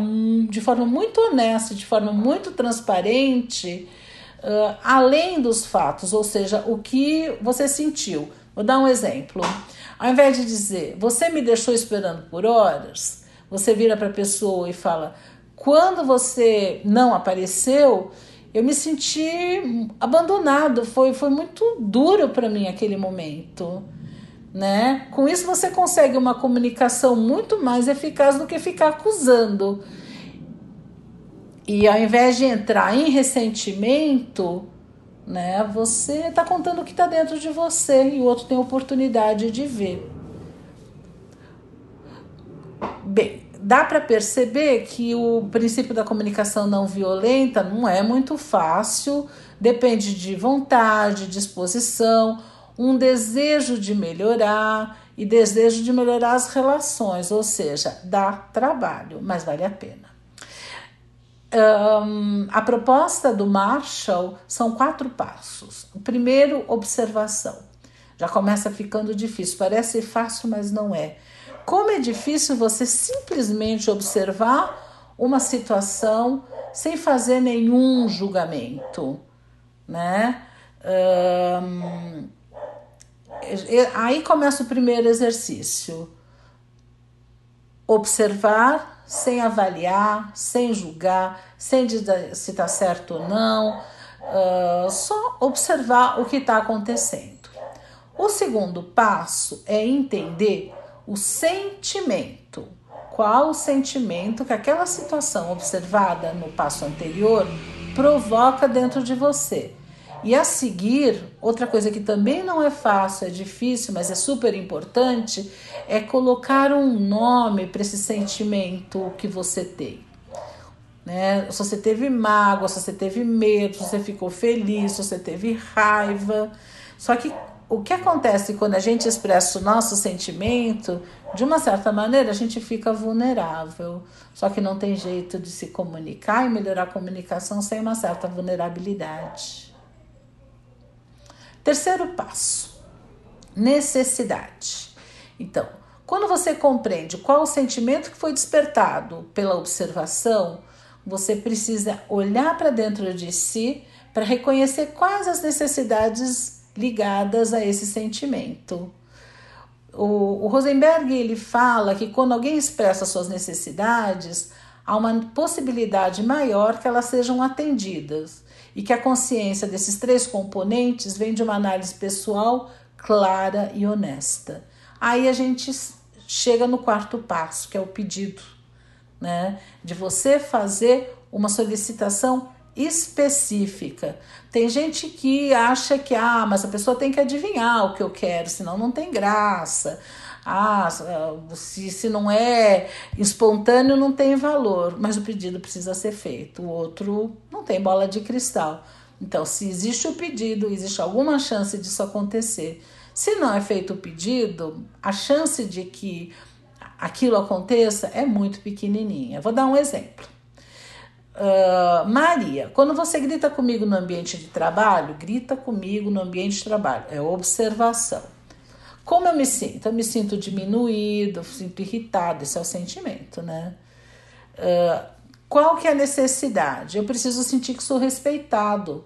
de forma muito honesta, de forma muito transparente uh, além dos fatos, ou seja, o que você sentiu. Vou dar um exemplo. Ao invés de dizer, você me deixou esperando por horas, você vira para a pessoa e fala, quando você não apareceu, eu me senti abandonado, foi, foi muito duro para mim aquele momento. Né? Com isso você consegue uma comunicação muito mais eficaz do que ficar acusando. E ao invés de entrar em ressentimento, né, você está contando o que está dentro de você e o outro tem a oportunidade de ver. Bem, dá para perceber que o princípio da comunicação não violenta não é muito fácil, depende de vontade, disposição, um desejo de melhorar e desejo de melhorar as relações, ou seja, dá trabalho, mas vale a pena. Um, a proposta do Marshall são quatro passos. O primeiro, observação. Já começa ficando difícil, parece fácil, mas não é. Como é difícil você simplesmente observar uma situação sem fazer nenhum julgamento, né? Um, aí começa o primeiro exercício. Observar sem avaliar, sem julgar, sem dizer se está certo ou não, uh, só observar o que está acontecendo. O segundo passo é entender o sentimento. Qual o sentimento que aquela situação observada no passo anterior provoca dentro de você? E a seguir, outra coisa que também não é fácil, é difícil, mas é super importante, é colocar um nome para esse sentimento que você tem. Né? Se você teve mágoa, se você teve medo, se você ficou feliz, se você teve raiva. Só que o que acontece quando a gente expressa o nosso sentimento, de uma certa maneira, a gente fica vulnerável. Só que não tem jeito de se comunicar e melhorar a comunicação sem uma certa vulnerabilidade. Terceiro passo: necessidade. Então, quando você compreende qual o sentimento que foi despertado pela observação, você precisa olhar para dentro de si para reconhecer quais as necessidades ligadas a esse sentimento. O, o Rosenberg ele fala que quando alguém expressa suas necessidades, há uma possibilidade maior que elas sejam atendidas e que a consciência desses três componentes vem de uma análise pessoal clara e honesta. Aí a gente chega no quarto passo, que é o pedido, né? De você fazer uma solicitação específica. Tem gente que acha que, ah, mas a pessoa tem que adivinhar o que eu quero, senão não tem graça. Ah, se, se não é espontâneo, não tem valor, mas o pedido precisa ser feito. O outro não tem bola de cristal. Então, se existe o pedido, existe alguma chance disso acontecer. Se não é feito o pedido, a chance de que aquilo aconteça é muito pequenininha. Vou dar um exemplo. Uh, Maria, quando você grita comigo no ambiente de trabalho, grita comigo no ambiente de trabalho. É observação. Como eu me sinto? Eu me sinto diminuído, sinto irritado, esse é o sentimento, né? Uh, qual que é a necessidade? Eu preciso sentir que sou respeitado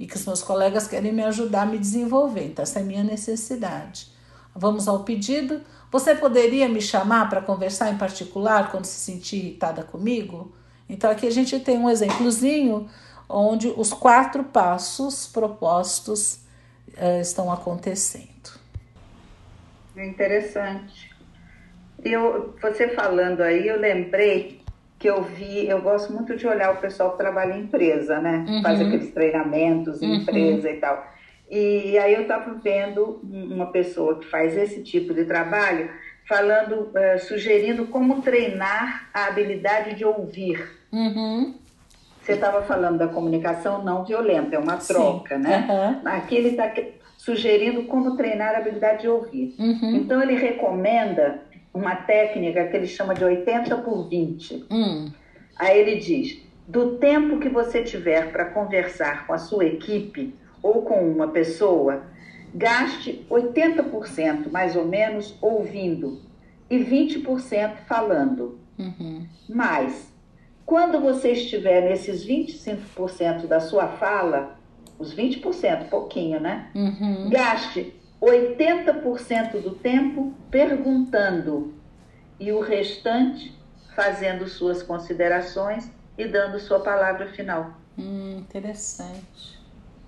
e que os meus colegas querem me ajudar a me desenvolver. Então, essa é a minha necessidade. Vamos ao pedido. Você poderia me chamar para conversar em particular quando se sentir irritada comigo? Então, aqui a gente tem um exemplozinho onde os quatro passos propostos uh, estão acontecendo. Interessante. Eu, você falando aí, eu lembrei que eu vi, eu gosto muito de olhar o pessoal que trabalha em empresa, né? Uhum. Faz aqueles treinamentos em uhum. empresa e tal. E aí eu estava vendo uma pessoa que faz esse tipo de trabalho falando, uh, sugerindo como treinar a habilidade de ouvir. Uhum. Você estava falando da comunicação não violenta, é uma troca, Sim. né? Aqui ele está sugerindo como treinar a habilidade de ouvir. Uhum. Então, ele recomenda uma técnica que ele chama de 80 por 20. Uhum. Aí ele diz: do tempo que você tiver para conversar com a sua equipe ou com uma pessoa, gaste 80% mais ou menos ouvindo e 20% falando. Uhum. Mas quando você estiver nesses 25% da sua fala, os 20%, pouquinho, né? Uhum. Gaste 80% do tempo perguntando e o restante fazendo suas considerações e dando sua palavra final. Hum, interessante.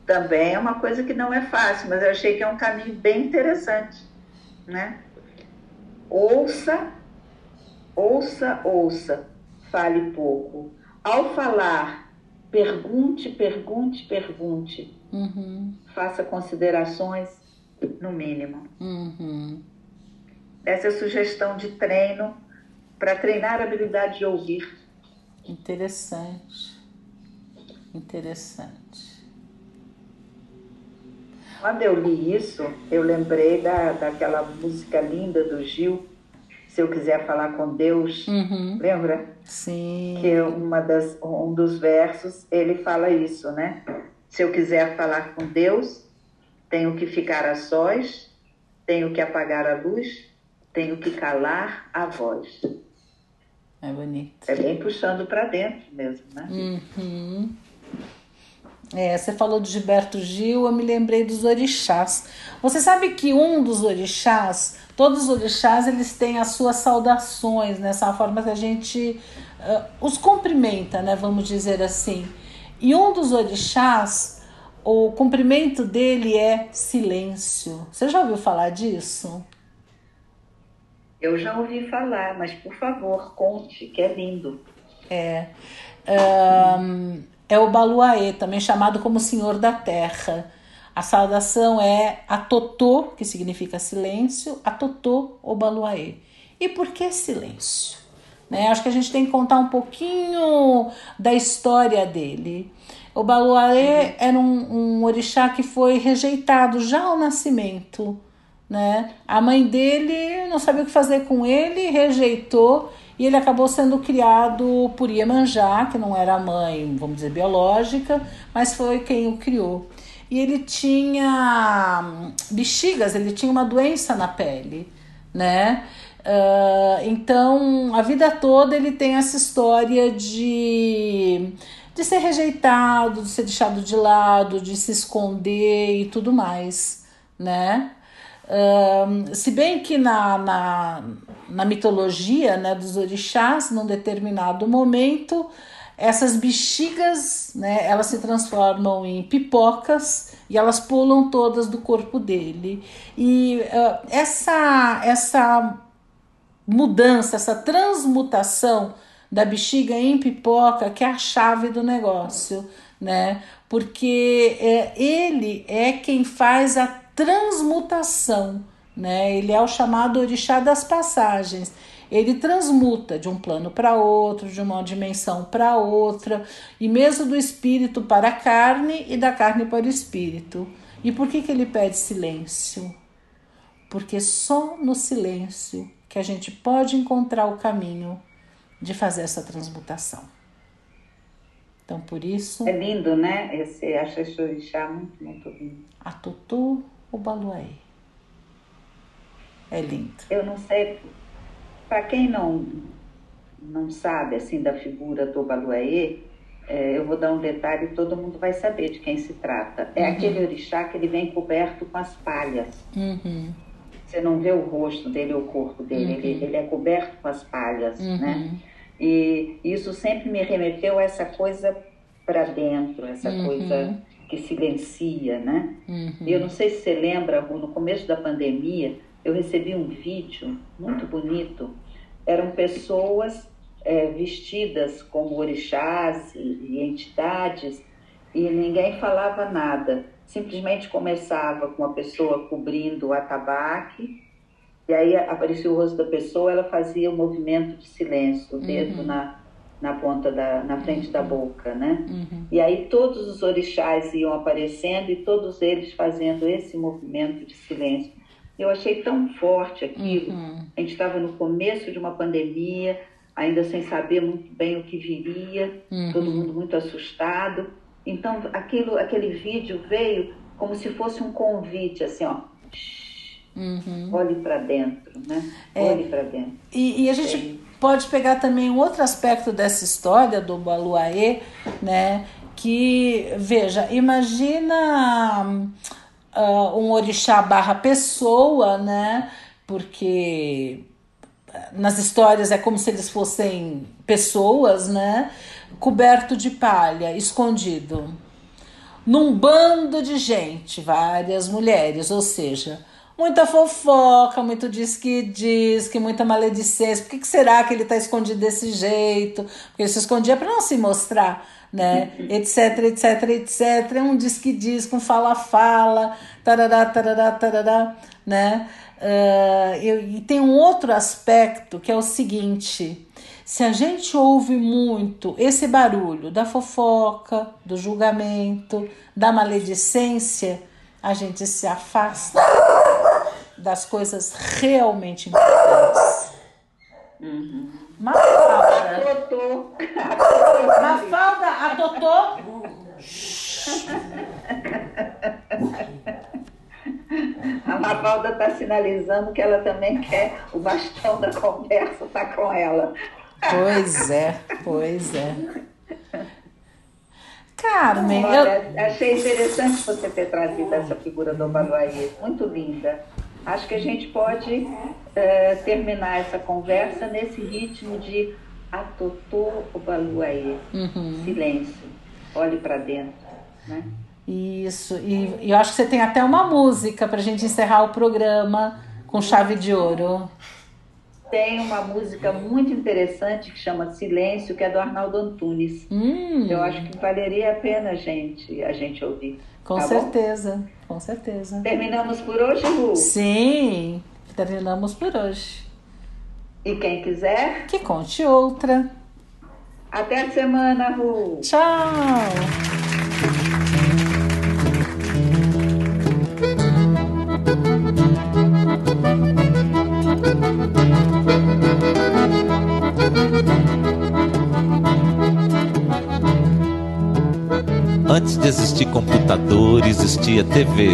Também é uma coisa que não é fácil, mas eu achei que é um caminho bem interessante, né? Ouça, ouça, ouça, fale pouco. Ao falar, pergunte, pergunte, pergunte. Uhum. Faça considerações, no mínimo. Uhum. Essa é a sugestão de treino para treinar a habilidade de ouvir. Interessante. Interessante. Quando eu li isso, eu lembrei da, daquela música linda do Gil, Se Eu Quiser Falar com Deus. Uhum. Lembra? Sim. Que uma das, um dos versos ele fala isso, né? Se eu quiser falar com Deus, tenho que ficar a sós, tenho que apagar a luz, tenho que calar a voz. É bonito. É bem puxando para dentro mesmo, né? Uhum. É, você falou de Gilberto Gil, eu me lembrei dos orixás. Você sabe que um dos orixás, todos os orixás, eles têm as suas saudações, nessa né? forma que a gente uh, os cumprimenta, né? Vamos dizer assim. E um dos orixás, o cumprimento dele é silêncio. Você já ouviu falar disso? Eu já ouvi falar, mas por favor, conte, que é lindo. É. Um, é o Baluaê, também chamado como Senhor da Terra. A saudação é a Totô, que significa silêncio, a Totô ou Baluaê. E por que silêncio? Né? Acho que a gente tem que contar um pouquinho da história dele. O Baluaê uhum. era um, um orixá que foi rejeitado já ao nascimento. Né? A mãe dele não sabia o que fazer com ele, rejeitou e ele acabou sendo criado por Iemanjá, que não era a mãe, vamos dizer, biológica, mas foi quem o criou. E ele tinha hum, bexigas, ele tinha uma doença na pele, né? Uh, então, a vida toda ele tem essa história de, de ser rejeitado, de ser deixado de lado, de se esconder e tudo mais, né? Se bem que na, na, na mitologia né, dos orixás, num determinado momento, essas bexigas, né, elas se transformam em pipocas e elas pulam todas do corpo dele. E uh, essa, essa mudança, essa transmutação da bexiga em pipoca que é a chave do negócio, né? Porque é, ele é quem faz a transmutação, né? Ele é o chamado orixá das passagens. Ele transmuta de um plano para outro, de uma dimensão para outra, e mesmo do espírito para a carne e da carne para o espírito. E por que, que ele pede silêncio? Porque só no silêncio que a gente pode encontrar o caminho de fazer essa transmutação. Então, por isso. É lindo, né? Esse, acho esse orixá muito, muito lindo. A Tutu o Baluaê. É lindo. Eu não sei, para quem não, não sabe assim da figura do Baluaê, é, eu vou dar um detalhe e todo mundo vai saber de quem se trata. É uhum. aquele orixá que ele vem coberto com as palhas. Uhum. Você não vê o rosto dele ou o corpo dele, uhum. ele, ele, é coberto com as palhas, uhum. né? E isso sempre me remeteu a essa coisa para dentro, essa uhum. coisa que silencia, né? Uhum. Eu não sei se você lembra, no começo da pandemia, eu recebi um vídeo muito bonito. Eram pessoas é, vestidas como orixás e, e entidades e ninguém falava nada. Simplesmente começava com a pessoa cobrindo o atabaque e aí aparecia o rosto da pessoa, ela fazia o um movimento de silêncio, o dedo uhum. na na ponta da, na frente da boca, né? Uhum. E aí todos os orixás iam aparecendo e todos eles fazendo esse movimento de silêncio. Eu achei tão forte aquilo. Uhum. A gente estava no começo de uma pandemia, ainda sem saber muito bem o que viria, uhum. todo mundo muito assustado. Então aquilo, aquele vídeo veio como se fosse um convite, assim, ó. Uhum. Olhe para dentro, né? É, Olhe para dentro. E, e a gente é. Pode pegar também outro aspecto dessa história do Baluaê, né? Que, veja, imagina uh, um orixá barra pessoa, né? Porque nas histórias é como se eles fossem pessoas, né? Coberto de palha, escondido. Num bando de gente, várias mulheres, ou seja, muita fofoca, muito diz que diz, que muita maledicência. Por que, que será que ele está escondido desse jeito? Porque ele se escondia para não se mostrar, né? etc, etc, etc. Um diz que diz, com fala-fala, tarará, tarará, tarará, né? Uh, e tem um outro aspecto que é o seguinte: se a gente ouve muito esse barulho da fofoca, do julgamento, da maledicência, a gente se afasta das coisas realmente importantes. Uhum. Mafalda. Mafalda, a Totô. A Mafalda está sinalizando que ela também quer o bastão da conversa, tá com ela. Pois é, pois é. Carmen, Olha, eu... achei interessante você ter trazido essa figura do Baluaí, muito linda. Acho que a gente pode é, terminar essa conversa nesse ritmo de Atotô Obaluaê, uhum. silêncio, olhe para dentro, né? Isso, e, e eu acho que você tem até uma música para a gente encerrar o programa com chave de ouro. Tem uma música muito interessante que chama Silêncio, que é do Arnaldo Antunes. Hum. Eu acho que valeria a pena a gente, a gente ouvir. Com tá certeza, bom? com certeza. Terminamos por hoje, Lu? Sim, terminamos por hoje. E quem quiser? Que conte outra. Até a semana, Ru. Tchau. Existir computador, existia TV.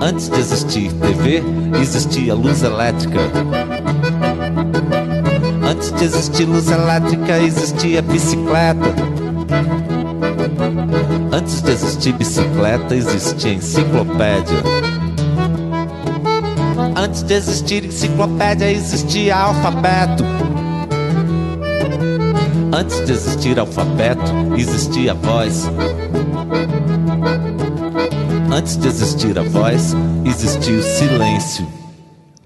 Antes de existir TV, existia luz elétrica. Antes de existir luz elétrica, existia bicicleta. Antes de existir bicicleta, existia enciclopédia. Antes de existir enciclopédia, existia alfabeto. Antes de existir alfabeto, existia voz. Antes de existir a voz, existia o silêncio.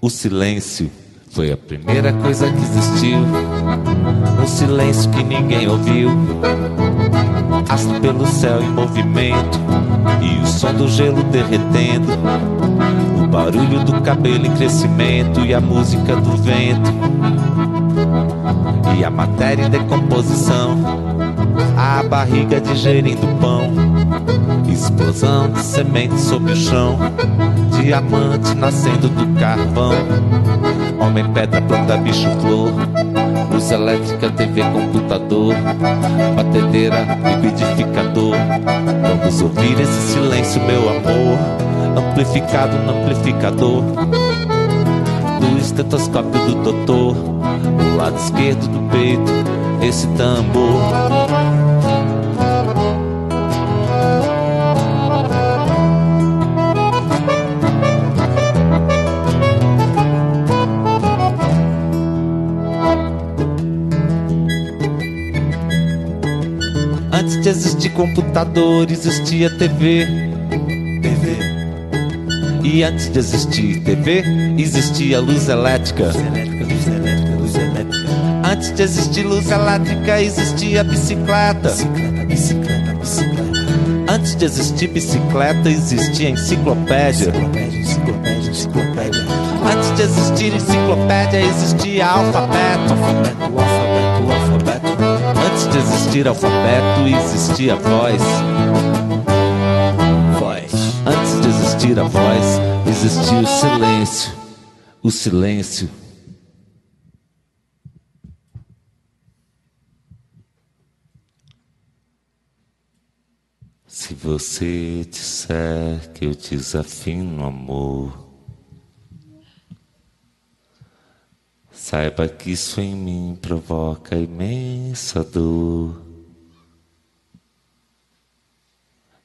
O silêncio foi a primeira coisa que existiu. Um silêncio que ninguém ouviu. Astro pelo céu em movimento e o som do gelo derretendo. O barulho do cabelo em crescimento e a música do vento e a matéria em decomposição, a barriga digerindo pão, explosão de sementes sobre o chão, diamante nascendo do carvão, homem, pedra, planta, bicho, flor. Luz elétrica, TV, computador, batedeira, liquidificador. Vamos ouvir esse silêncio, meu amor, amplificado no amplificador do estetoscópio do doutor, do lado esquerdo do peito, esse tambor. Antes de existir computador, existia TV e antes de existir TV, existia luz elétrica. Antes de existir luz elétrica, existia bicicleta. Antes de existir bicicleta, existia enciclopédia. Antes de existir enciclopédia, existia alfabeto. Antes de existir alfabeto, existia voz. Existir a voz, existia o silêncio. O silêncio. Se você disser que eu desafino amor, saiba que isso em mim provoca imensa dor.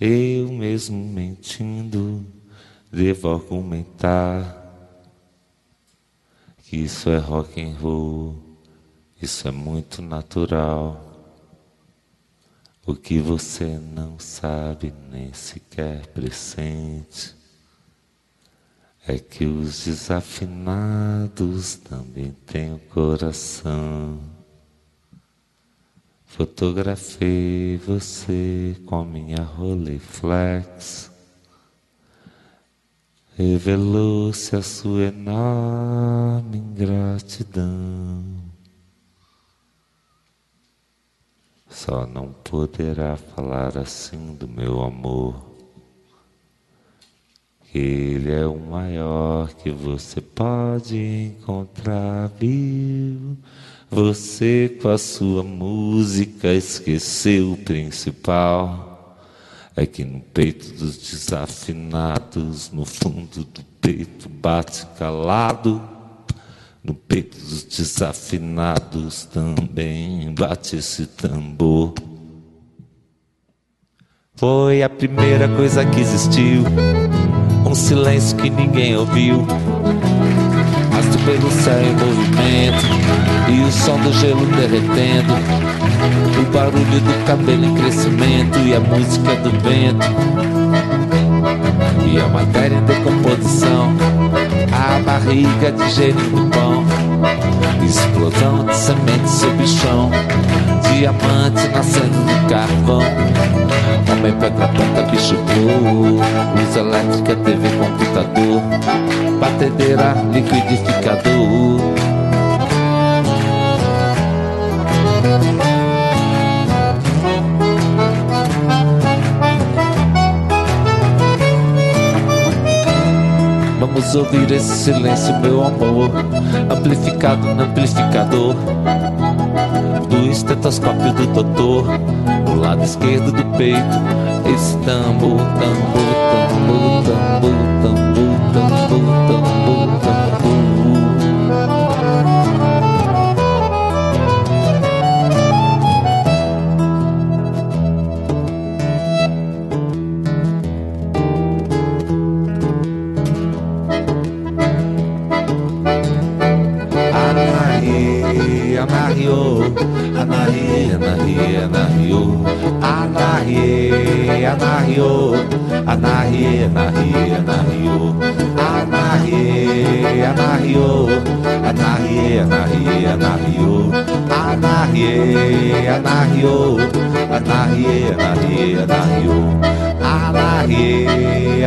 eu mesmo mentindo devo argumentar que isso é rock and roll, isso é muito natural. O que você não sabe nem sequer pressente é que os desafinados também têm o coração. Fotografei você com minha Rolleiflex revelou-se a sua enorme ingratidão. Só não poderá falar assim do meu amor, ele é o maior que você pode encontrar, viu? Você com a sua música esqueceu o principal é que no peito dos desafinados, no fundo do peito bate calado. No peito dos desafinados também bate esse tambor. Foi a primeira coisa que existiu, um silêncio que ninguém ouviu. Pelo céu em movimento e o som do gelo derretendo. O barulho do cabelo em crescimento e a música do vento. E a matéria em decomposição, a barriga digerindo pão. Explosão de semente sob chão, diamante nascendo do carvão. Homem pedra planta, bicho voa, luz elétrica, TV, computador, batedeira, liquidificador. Vamos ouvir esse silêncio, meu amor, amplificado no amplificador. Do estetoscópio do doutor, do lado esquerdo do peito, esse tambor, tambor, tambor, tambor,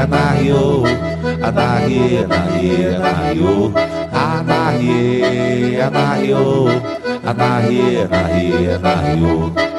anahiô, anahi, anahi, anahiô. Anahi, anahi, anahi, anahi, anahi,